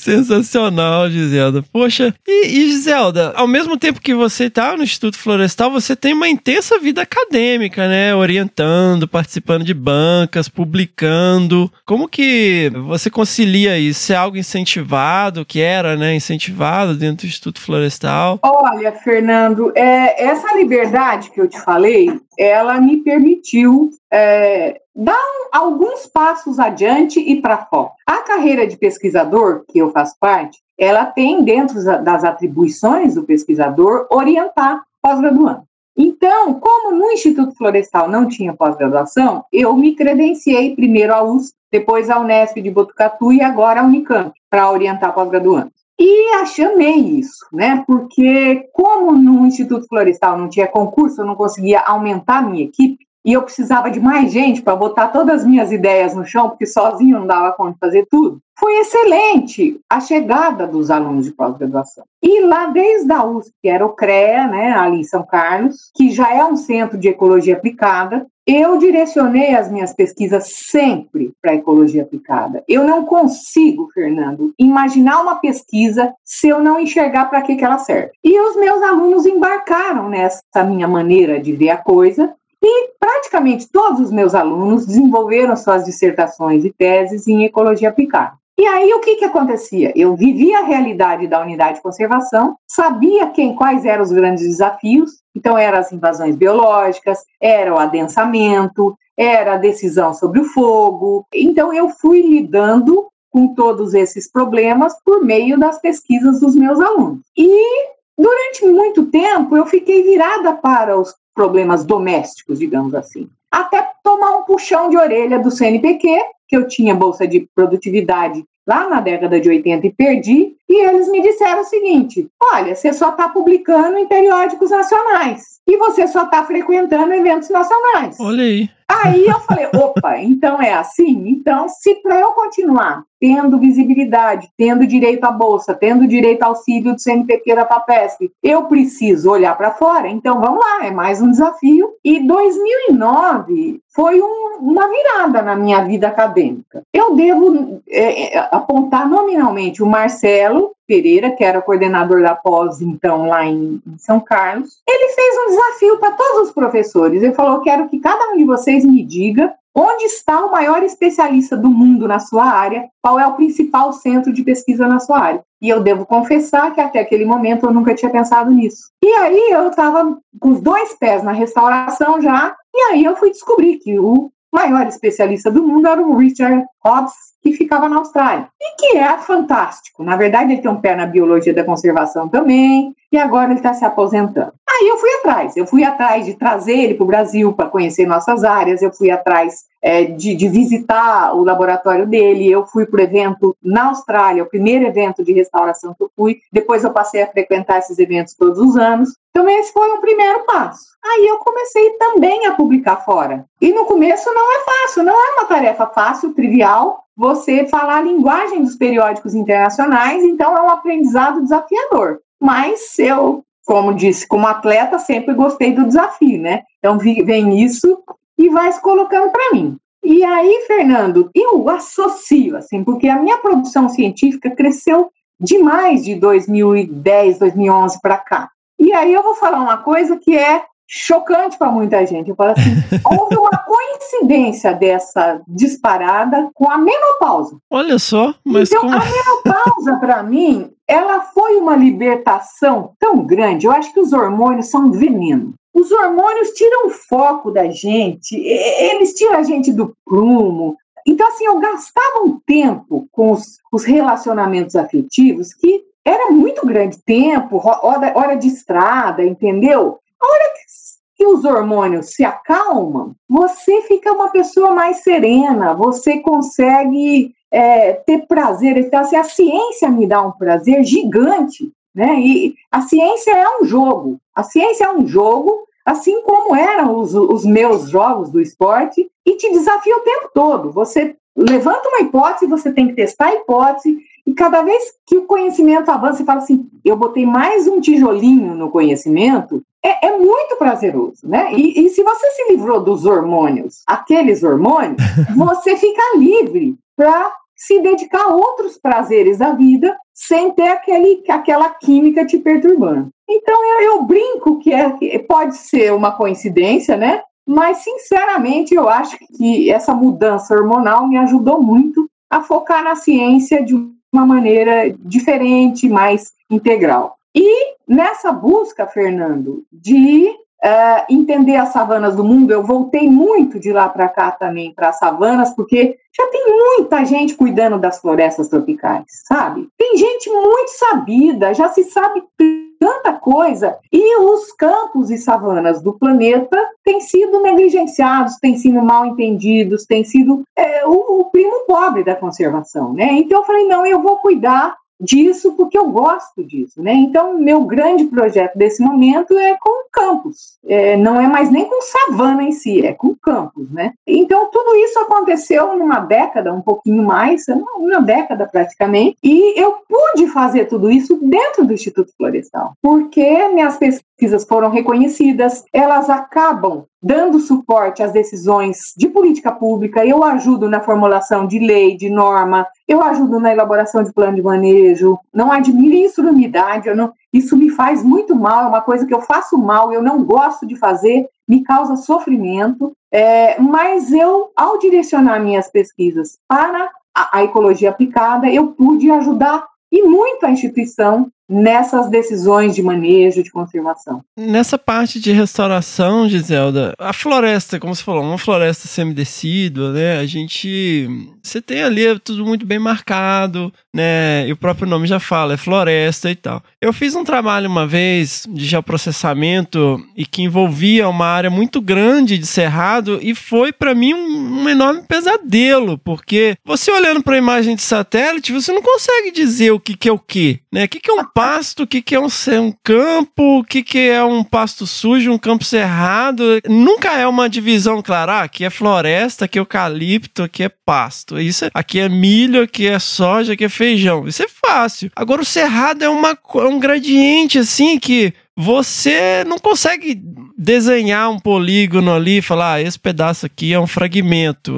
[SPEAKER 1] Sensacional, Giselda. Poxa, e, e, Giselda, ao mesmo tempo que você está no Instituto Florestal, você tem uma intensa vida acadêmica, né? Orientando, participando de bancas, publicando. Como que você concilia isso? É algo incentivado, que era, né? Incentivado dentro do Instituto Florestal?
[SPEAKER 2] Olha, Fernando, é, essa liberdade que eu te falei, ela me permitiu é, um, alguns passos adiante e para fora. A carreira de pesquisador, que eu faço parte, ela tem dentro das atribuições do pesquisador orientar pós-graduando. Então, como no Instituto Florestal não tinha pós-graduação, eu me credenciei primeiro à USP, depois à Unesp de Botucatu e agora à Unicamp, para orientar pós-graduandos. E amei isso, né? Porque como no Instituto Florestal não tinha concurso, eu não conseguia aumentar minha equipe, e eu precisava de mais gente para botar todas as minhas ideias no chão, porque sozinho não dava conta de fazer tudo. Foi excelente a chegada dos alunos de pós-graduação. E lá desde a USP, que era o CREA, né, ali em São Carlos, que já é um centro de ecologia aplicada, eu direcionei as minhas pesquisas sempre para a ecologia aplicada. Eu não consigo, Fernando, imaginar uma pesquisa se eu não enxergar para que, que ela serve. E os meus alunos embarcaram nessa minha maneira de ver a coisa e praticamente todos os meus alunos desenvolveram suas dissertações e teses em ecologia aplicada. E aí o que, que acontecia? Eu vivia a realidade da unidade de conservação, sabia quem, quais eram os grandes desafios, então eram as invasões biológicas, era o adensamento, era a decisão sobre o fogo. Então eu fui lidando com todos esses problemas por meio das pesquisas dos meus alunos. E durante muito tempo eu fiquei virada para os problemas domésticos, digamos assim. Até tomar um puxão de orelha do CNPq, que eu tinha bolsa de produtividade lá na década de 80 e perdi, e eles me disseram o seguinte: olha, você só está publicando em periódicos nacionais e você só está frequentando eventos nacionais.
[SPEAKER 1] Olha aí.
[SPEAKER 2] Aí eu falei, opa, então é assim? Então, se para eu continuar tendo visibilidade, tendo direito à bolsa, tendo direito ao auxílio do CNPq da FAPESP, eu preciso olhar para fora, então vamos lá, é mais um desafio. E 2009 foi um, uma virada na minha vida acadêmica. Eu devo é, é, apontar nominalmente o Marcelo, Pereira, que era coordenador da pós, então, lá em, em São Carlos, ele fez um desafio para todos os professores. Ele falou: quero que cada um de vocês me diga onde está o maior especialista do mundo na sua área, qual é o principal centro de pesquisa na sua área. E eu devo confessar que até aquele momento eu nunca tinha pensado nisso. E aí eu estava com os dois pés na restauração já, e aí eu fui descobrir que o maior especialista do mundo era o Richard Hobbs, que ficava na Austrália. E que é fantástico. Na verdade, ele tem um pé na biologia da conservação também, e agora ele está se aposentando. Aí eu fui atrás, eu fui atrás de trazer ele para o Brasil para conhecer nossas áreas, eu fui atrás é, de, de, visitar o laboratório dele, eu fui para o evento na Austrália, o primeiro evento de restauração que eu fui, depois eu passei a frequentar esses eventos todos os anos. Então, esse foi o primeiro passo. Aí eu comecei também a publicar fora. E no começo não é fácil, não é uma tarefa fácil, trivial, você falar a linguagem dos periódicos internacionais, então é um aprendizado desafiador. Mas eu, como disse, como atleta, sempre gostei do desafio, né? Então vem isso e vai se colocando para mim. E aí, Fernando, eu associo, assim, porque a minha produção científica cresceu demais de 2010, 2011 para cá. E aí eu vou falar uma coisa que é chocante para muita gente. Eu falo assim, houve uma coincidência dessa disparada com a menopausa.
[SPEAKER 1] Olha só, mas
[SPEAKER 2] então
[SPEAKER 1] como...
[SPEAKER 2] a menopausa para mim, ela foi uma libertação tão grande. Eu acho que os hormônios são veneno. Os hormônios tiram o foco da gente, eles tiram a gente do prumo. Então, assim, eu gastava um tempo com os, os relacionamentos afetivos que era muito grande tempo, hora, hora de estrada, entendeu? A hora que, que os hormônios se acalmam, você fica uma pessoa mais serena, você consegue é, ter prazer. Então, assim, a ciência me dá um prazer gigante, né? E a ciência é um jogo. A ciência é um jogo, assim como eram os, os meus jogos do esporte, e te desafia o tempo todo. Você levanta uma hipótese, você tem que testar a hipótese, e cada vez que o conhecimento avança e fala assim, eu botei mais um tijolinho no conhecimento, é, é muito prazeroso, né? E, e, se você se livrou dos hormônios, aqueles hormônios, você fica livre para se dedicar a outros prazeres da vida sem ter aquele, aquela química te perturbando. Então eu, eu brinco que, é, pode ser uma coincidência, né? Mas sinceramente eu acho que essa mudança hormonal me ajudou muito a focar na ciência de uma maneira diferente, mais integral. E nessa busca, Fernando, de uh, entender as savanas do mundo, eu voltei muito de lá para cá também para as savanas, porque já tem muita gente cuidando das florestas tropicais, sabe? Tem gente muito sabida, já se sabe tanta coisa. E os campos e savanas do planeta têm sido negligenciados, têm sido mal entendidos, têm sido é, o, o, primo pobre da conservação, né? Então eu falei, não, eu vou cuidar disso porque eu gosto disso, né? Então, meu grande projeto desse momento é com campos, é, não é mais nem com savana em si, é com campos, né? Então, tudo isso aconteceu numa década, um pouquinho mais, uma década praticamente, e eu pude fazer tudo isso dentro do Instituto Florestal, porque minhas pesquisas foram reconhecidas, elas acabam dando suporte às decisões de política pública, eu ajudo na formulação de lei, de norma, eu ajudo na elaboração de plano de manejo, não admire isso na minha idade, não, isso me faz muito mal, é uma coisa que eu faço mal, eu não gosto de fazer, me causa sofrimento, é, mas eu, ao direcionar minhas pesquisas para a, a ecologia aplicada, eu pude ajudar e muito a instituição nessas decisões de manejo, de conservação.
[SPEAKER 1] Nessa parte de restauração, Giselda, a floresta, como você falou, uma floresta semidecídua, né? A gente. Você tem ali tudo muito bem marcado, né? E o próprio nome já fala, é floresta e tal. Eu fiz um trabalho uma vez de geoprocessamento e que envolvia uma área muito grande de cerrado e foi para mim um, um, enorme pesadelo, porque você olhando para a imagem de satélite, você não consegue dizer o que, que é o que, né? O que, que é um pasto, o que, que é um, um campo, o que, que é um pasto sujo, um campo cerrado. Nunca é uma divisão clara. Ah, aqui é floresta, aqui é eucalipto, aqui é pasto. Isso, aqui é milho, aqui é soja, aqui é feijão. Isso é fácil. Agora o cerrado é, uma, é um gradiente assim que você não consegue desenhar um polígono ali e falar, ah, esse pedaço aqui é um fragmento.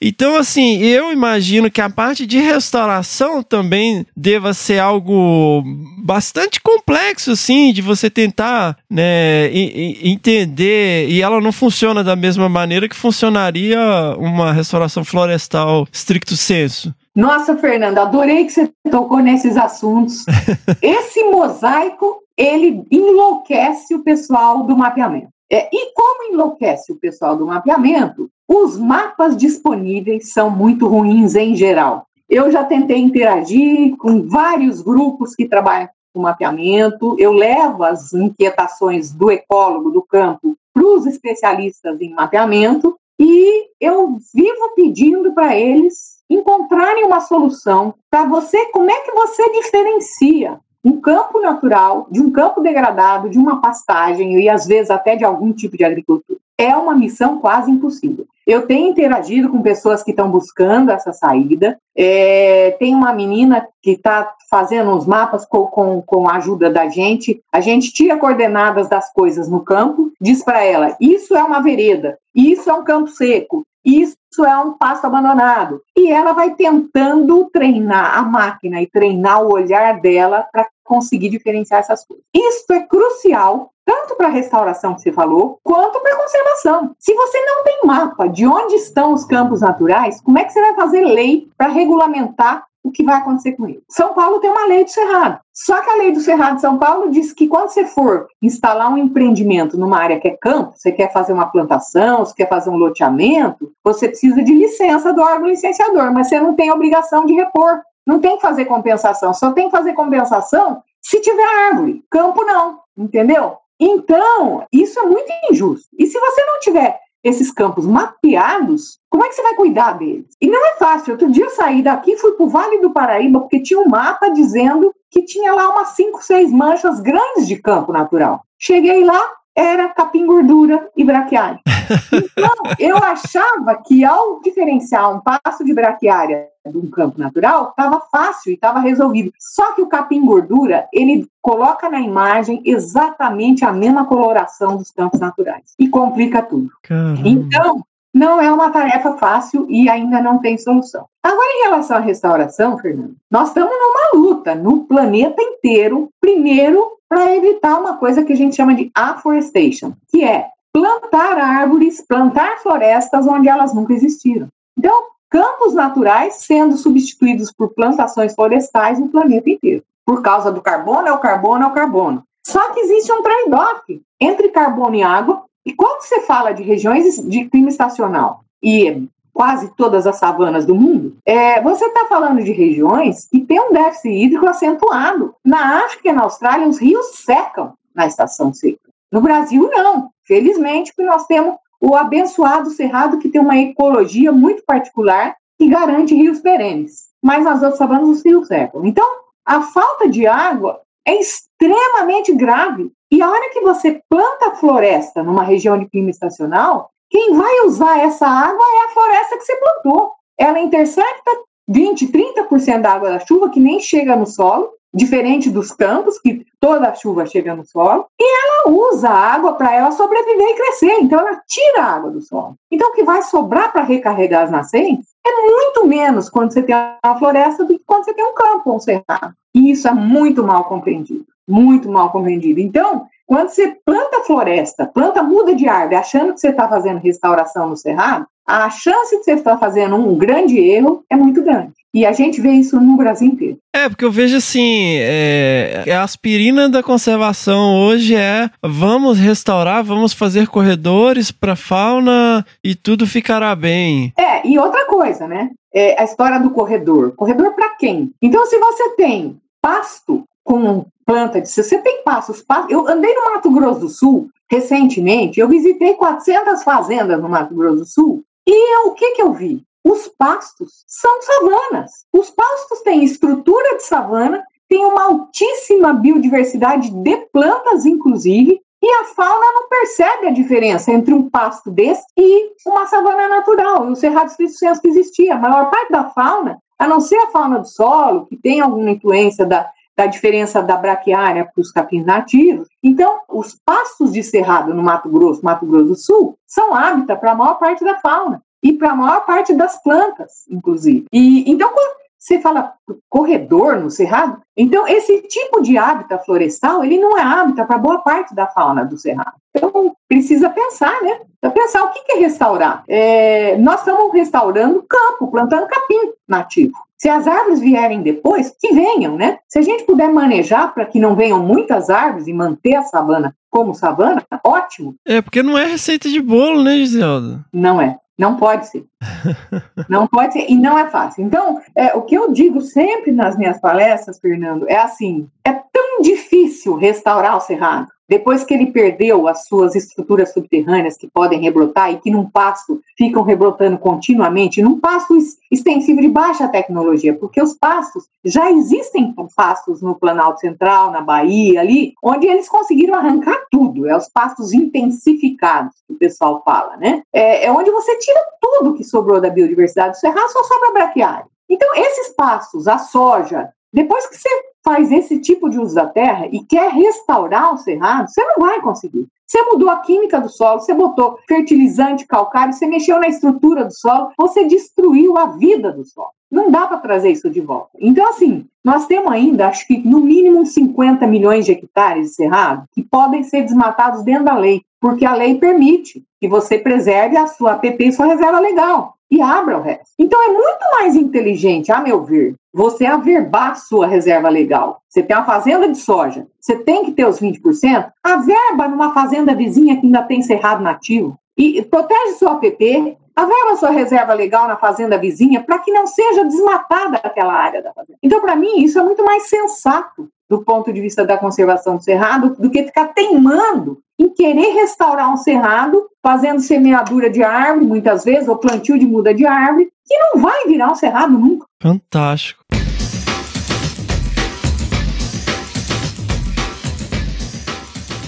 [SPEAKER 1] Então, assim, eu imagino que a parte de restauração também deva ser algo bastante complexo, assim, de você tentar né, entender e ela não funciona da mesma maneira que funcionaria uma restauração florestal stricto senso.
[SPEAKER 2] Nossa, Fernanda, adorei que você tocou nesses assuntos. Esse mosaico ele enlouquece o pessoal do mapeamento. É, e como enlouquece o pessoal do mapeamento, os mapas disponíveis são muito ruins em geral. Eu já tentei interagir com vários grupos que trabalham com mapeamento, eu levo as inquietações do ecólogo do campo para os especialistas em mapeamento e eu vivo pedindo para eles encontrarem uma solução para você, como é que você diferencia um campo natural, de um campo degradado, de uma pastagem e às vezes até de algum tipo de agricultura. É uma missão quase impossível. Eu tenho interagido com pessoas que estão buscando essa saída. É, tem uma menina que está fazendo uns mapas com, com, com a ajuda da gente. A gente tira coordenadas das coisas no campo, diz para ela: isso é uma vereda, isso é um campo seco, isso é um pasto abandonado. E ela vai tentando treinar a máquina e treinar o olhar dela para conseguir diferenciar essas coisas. Isso é crucial tanto para a restauração que você falou, quanto para a conservação. Se você não tem mapa de onde estão os campos naturais, como é que você vai fazer lei para regulamentar o que vai acontecer com ele. São Paulo tem uma lei do cerrado. Só que a lei do cerrado de São Paulo diz que quando você for instalar um empreendimento numa área que é campo, você quer fazer uma plantação, você quer fazer um loteamento, você precisa de licença do órgão licenciador, mas você não tem obrigação de repor. Não tem que fazer compensação, só tem que fazer compensação se tiver árvore. Campo não, entendeu? Então, isso é muito injusto. E se você não tiver esses campos mapeados, como é que você vai cuidar deles? E não é fácil. Outro dia eu saí daqui, fui para o Vale do Paraíba, porque tinha um mapa dizendo que tinha lá umas cinco, seis manchas grandes de campo natural. Cheguei lá, era capim gordura e braquiária. Então, eu achava que ao diferenciar um passo de braquiária de um campo natural, estava fácil e estava resolvido. Só que o capim gordura, ele coloca na imagem exatamente a mesma coloração dos campos naturais e complica tudo.
[SPEAKER 1] Caramba.
[SPEAKER 2] Então, não é uma tarefa fácil e ainda não tem solução. Agora, em relação à restauração, Fernando, nós estamos numa luta no planeta inteiro, primeiro, para evitar uma coisa que a gente chama de afforestation, que é plantar árvores, plantar florestas onde elas nunca existiram. Então, campos naturais sendo substituídos por plantações florestais no planeta inteiro. Por causa do carbono, é o carbono, é o carbono. Só que existe um trade-off entre carbono e água. E quando você fala de regiões de clima estacional e quase todas as savanas do mundo, é, você está falando de regiões que têm um déficit hídrico acentuado. Na África e na Austrália, os rios secam na estação seca. No Brasil, não. Felizmente, porque nós temos o abençoado Cerrado, que tem uma ecologia muito particular que garante rios perenes. Mas nas outras savanas, os rios secam. Então, a falta de água é extremamente grave. E a hora que você planta floresta numa região de clima estacional, quem vai usar essa água é a floresta que você plantou. Ela intercepta 20, 30% da água da chuva que nem chega no solo diferente dos campos, que toda a chuva chega no solo, e ela usa a água para ela sobreviver e crescer, então ela tira a água do solo. Então o que vai sobrar para recarregar as nascentes é muito menos quando você tem uma floresta do que quando você tem um campo ou um cerrado. E isso é muito mal compreendido, muito mal compreendido. Então, quando você planta floresta, planta muda de árvore, achando que você está fazendo restauração no cerrado, a chance de você estar fazendo um grande erro é muito grande. E a gente vê isso no Brasil inteiro.
[SPEAKER 1] É, porque eu vejo assim, é, a aspirina da conservação hoje é vamos restaurar, vamos fazer corredores para fauna e tudo ficará bem.
[SPEAKER 2] É, e outra coisa, né? É a história do corredor. Corredor para quem? Então, se você tem pasto com planta de. Você tem pastos, pastos. Eu andei no Mato Grosso do Sul recentemente, eu visitei 400 fazendas no Mato Grosso do Sul e eu, o que, que eu vi? Os pastos são savanas. Os pastos têm estrutura de savana, têm uma altíssima biodiversidade de plantas, inclusive, e a fauna não percebe a diferença entre um pasto desse e uma savana natural, e o Cerrado Espírito Santo que existia. A maior parte da fauna, a não ser a fauna do solo, que tem alguma influência da, da diferença da braquiária para os capins nativos. Então, os pastos de cerrado no Mato Grosso, Mato Grosso do Sul, são hábitat para a maior parte da fauna e para a maior parte das plantas, inclusive. E então quando você fala corredor no cerrado, então esse tipo de hábitat florestal ele não é hábitat para boa parte da fauna do cerrado. Então precisa pensar, né? Precisa pensar o que é restaurar. É, nós estamos restaurando campo, plantando capim nativo. Se as árvores vierem depois, que venham, né? Se a gente puder manejar para que não venham muitas árvores e manter a savana como savana, ótimo.
[SPEAKER 1] É, porque não é receita de bolo, né, Giselda?
[SPEAKER 2] Não é. Não pode ser. Não pode ser, e não é fácil. Então, é, o que eu digo sempre nas minhas palestras, Fernando, é assim: é tão difícil restaurar o cerrado depois que ele perdeu as suas estruturas subterrâneas que podem rebrotar e que num pasto ficam rebrotando continuamente, num pasto extensivo de baixa tecnologia, porque os pastos já existem pastos no Planalto Central, na Bahia, ali, onde eles conseguiram arrancar tudo, é os pastos intensificados que o pessoal fala, né? É, é onde você tira tudo que sobrou da biodiversidade do cerrado, só sobra braquiária. Então, esses pastos, a soja, depois que você faz esse tipo de uso da terra e quer restaurar o cerrado, você não vai conseguir. Você mudou a química do solo, você botou fertilizante, calcário, você mexeu na estrutura do solo, você destruiu a vida do solo. Não dá para trazer isso de volta. Então, assim, nós temos ainda, acho que no mínimo 50 milhões de hectares de cerrado que podem ser desmatados dentro da lei, porque a lei permite que você preserve a sua APP e sua reserva legal. E abra o resto. Então é muito mais inteligente, a meu ver, você averbar sua reserva legal. Você tem uma fazenda de soja, você tem que ter os 20%, averba numa fazenda vizinha que ainda tem cerrado nativo. E protege seu APP, averba sua reserva legal na fazenda vizinha para que não seja desmatada aquela área da fazenda. Então, para mim, isso é muito mais sensato do ponto de vista da conservação do cerrado do que ficar teimando em querer restaurar um cerrado, fazendo semeadura de árvore, muitas vezes, ou plantio de muda de árvore, que não vai virar um cerrado nunca.
[SPEAKER 1] Fantástico.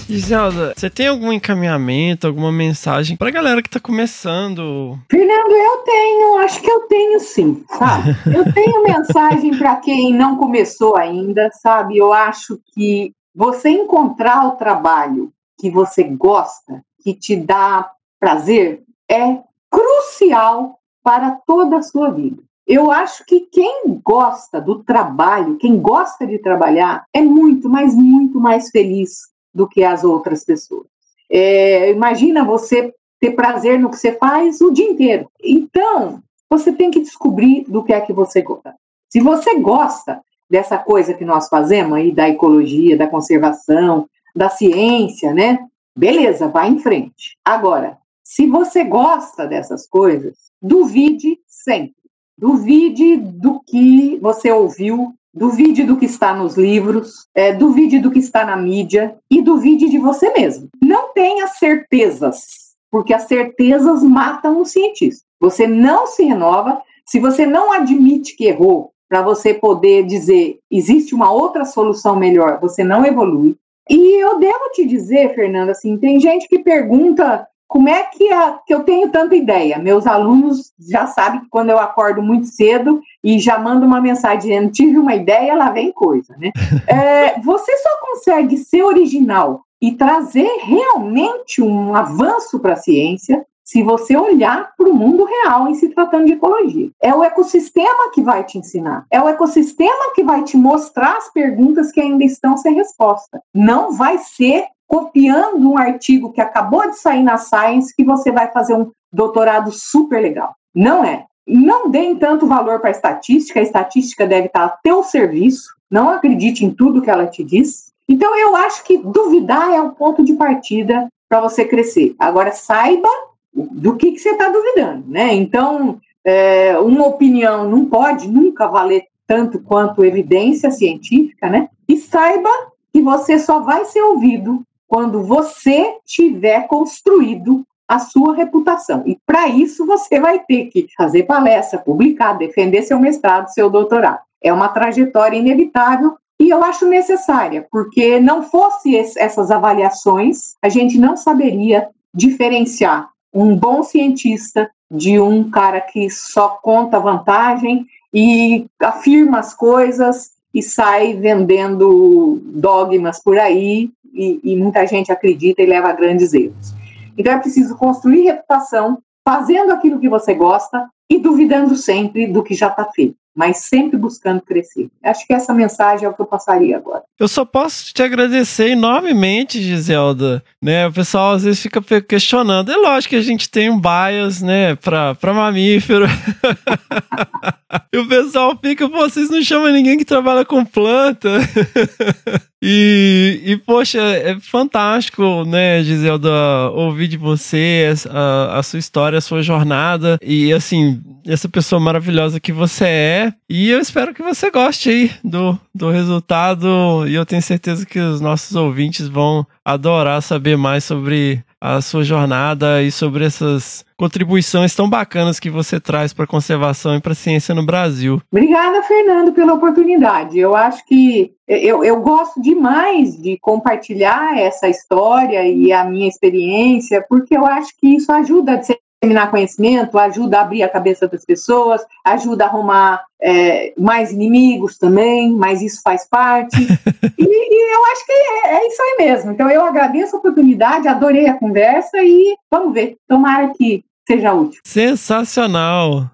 [SPEAKER 1] Giselda, você tem algum encaminhamento, alguma mensagem pra galera que tá começando?
[SPEAKER 2] Fernando, eu tenho, acho que eu tenho sim, sabe? Eu tenho mensagem para quem não começou ainda, sabe? Eu acho que você encontrar o trabalho que você gosta, que te dá prazer, é crucial para toda a sua vida. Eu acho que quem gosta do trabalho, quem gosta de trabalhar, é muito, mas muito mais feliz do que as outras pessoas. É, imagina você ter prazer no que você faz o dia inteiro. Então, você tem que descobrir do que é que você gosta. Se você gosta dessa coisa que nós fazemos aí, da ecologia, da conservação, da ciência, né? Beleza, vai em frente. Agora, se você gosta dessas coisas, duvide sempre. Duvide do que você ouviu Duvide do que está nos livros, é, duvide do que está na mídia e duvide de você mesmo. Não tenha certezas, porque as certezas matam o cientista. Você não se renova se você não admite que errou para você poder dizer existe uma outra solução melhor, você não evolui. E eu devo te dizer, Fernanda, assim, tem gente que pergunta como é que, a, que eu tenho tanta ideia? Meus alunos já sabem que quando eu acordo muito cedo e já mando uma mensagem dizendo tive uma ideia, lá vem coisa, né? É, você só consegue ser original e trazer realmente um avanço para a ciência se você olhar para o mundo real em se tratando de ecologia. É o ecossistema que vai te ensinar, é o ecossistema que vai te mostrar as perguntas que ainda estão sem resposta. Não vai ser copiando um artigo que acabou de sair na Science que você vai fazer um doutorado super legal. Não é. Não deem tanto valor para a estatística, a estatística deve estar a teu serviço, não acredite em tudo que ela te diz. Então, eu acho que duvidar é o ponto de partida para você crescer. Agora, saiba do que, que você está duvidando, né? Então, é, uma opinião não pode nunca valer tanto quanto evidência científica, né? E saiba que você só vai ser ouvido quando você tiver construído a sua reputação. E para isso você vai ter que fazer palestra, publicar, defender seu mestrado, seu doutorado. É uma trajetória inevitável e eu acho necessária, porque não fosse essas avaliações, a gente não saberia diferenciar um bom cientista de um cara que só conta vantagem e afirma as coisas e sai vendendo dogmas por aí e, e muita gente acredita e leva a grandes erros. Então é preciso construir reputação fazendo aquilo que você gosta e duvidando sempre do que já está feito mas sempre buscando crescer. Acho que essa mensagem é o que eu passaria agora.
[SPEAKER 1] Eu só posso te agradecer enormemente, Giselda. Né, o pessoal às vezes fica questionando. É lógico que a gente tem um bias, né, para mamífero. e o pessoal fica, vocês não chamam ninguém que trabalha com planta. e, e, poxa, é fantástico, né, Giselda, ouvir de você a, a sua história, a sua jornada. E assim, essa pessoa maravilhosa que você é. E eu espero que você goste aí do, do resultado. E eu tenho certeza que os nossos ouvintes vão adorar saber mais sobre a sua jornada e sobre essas contribuições tão bacanas que você traz para a conservação e para a ciência no Brasil.
[SPEAKER 2] Obrigada, Fernando, pela oportunidade. Eu acho que eu, eu gosto demais de compartilhar essa história e a minha experiência, porque eu acho que isso ajuda disseminar conhecimento, ajuda a abrir a cabeça das pessoas, ajuda a arrumar é, mais inimigos também, mas isso faz parte. e, e, eu acho que é, é, isso aí mesmo. Então eu agradeço a oportunidade, adorei a conversa e vamos ver. Tomara que seja útil.
[SPEAKER 1] Sensacional!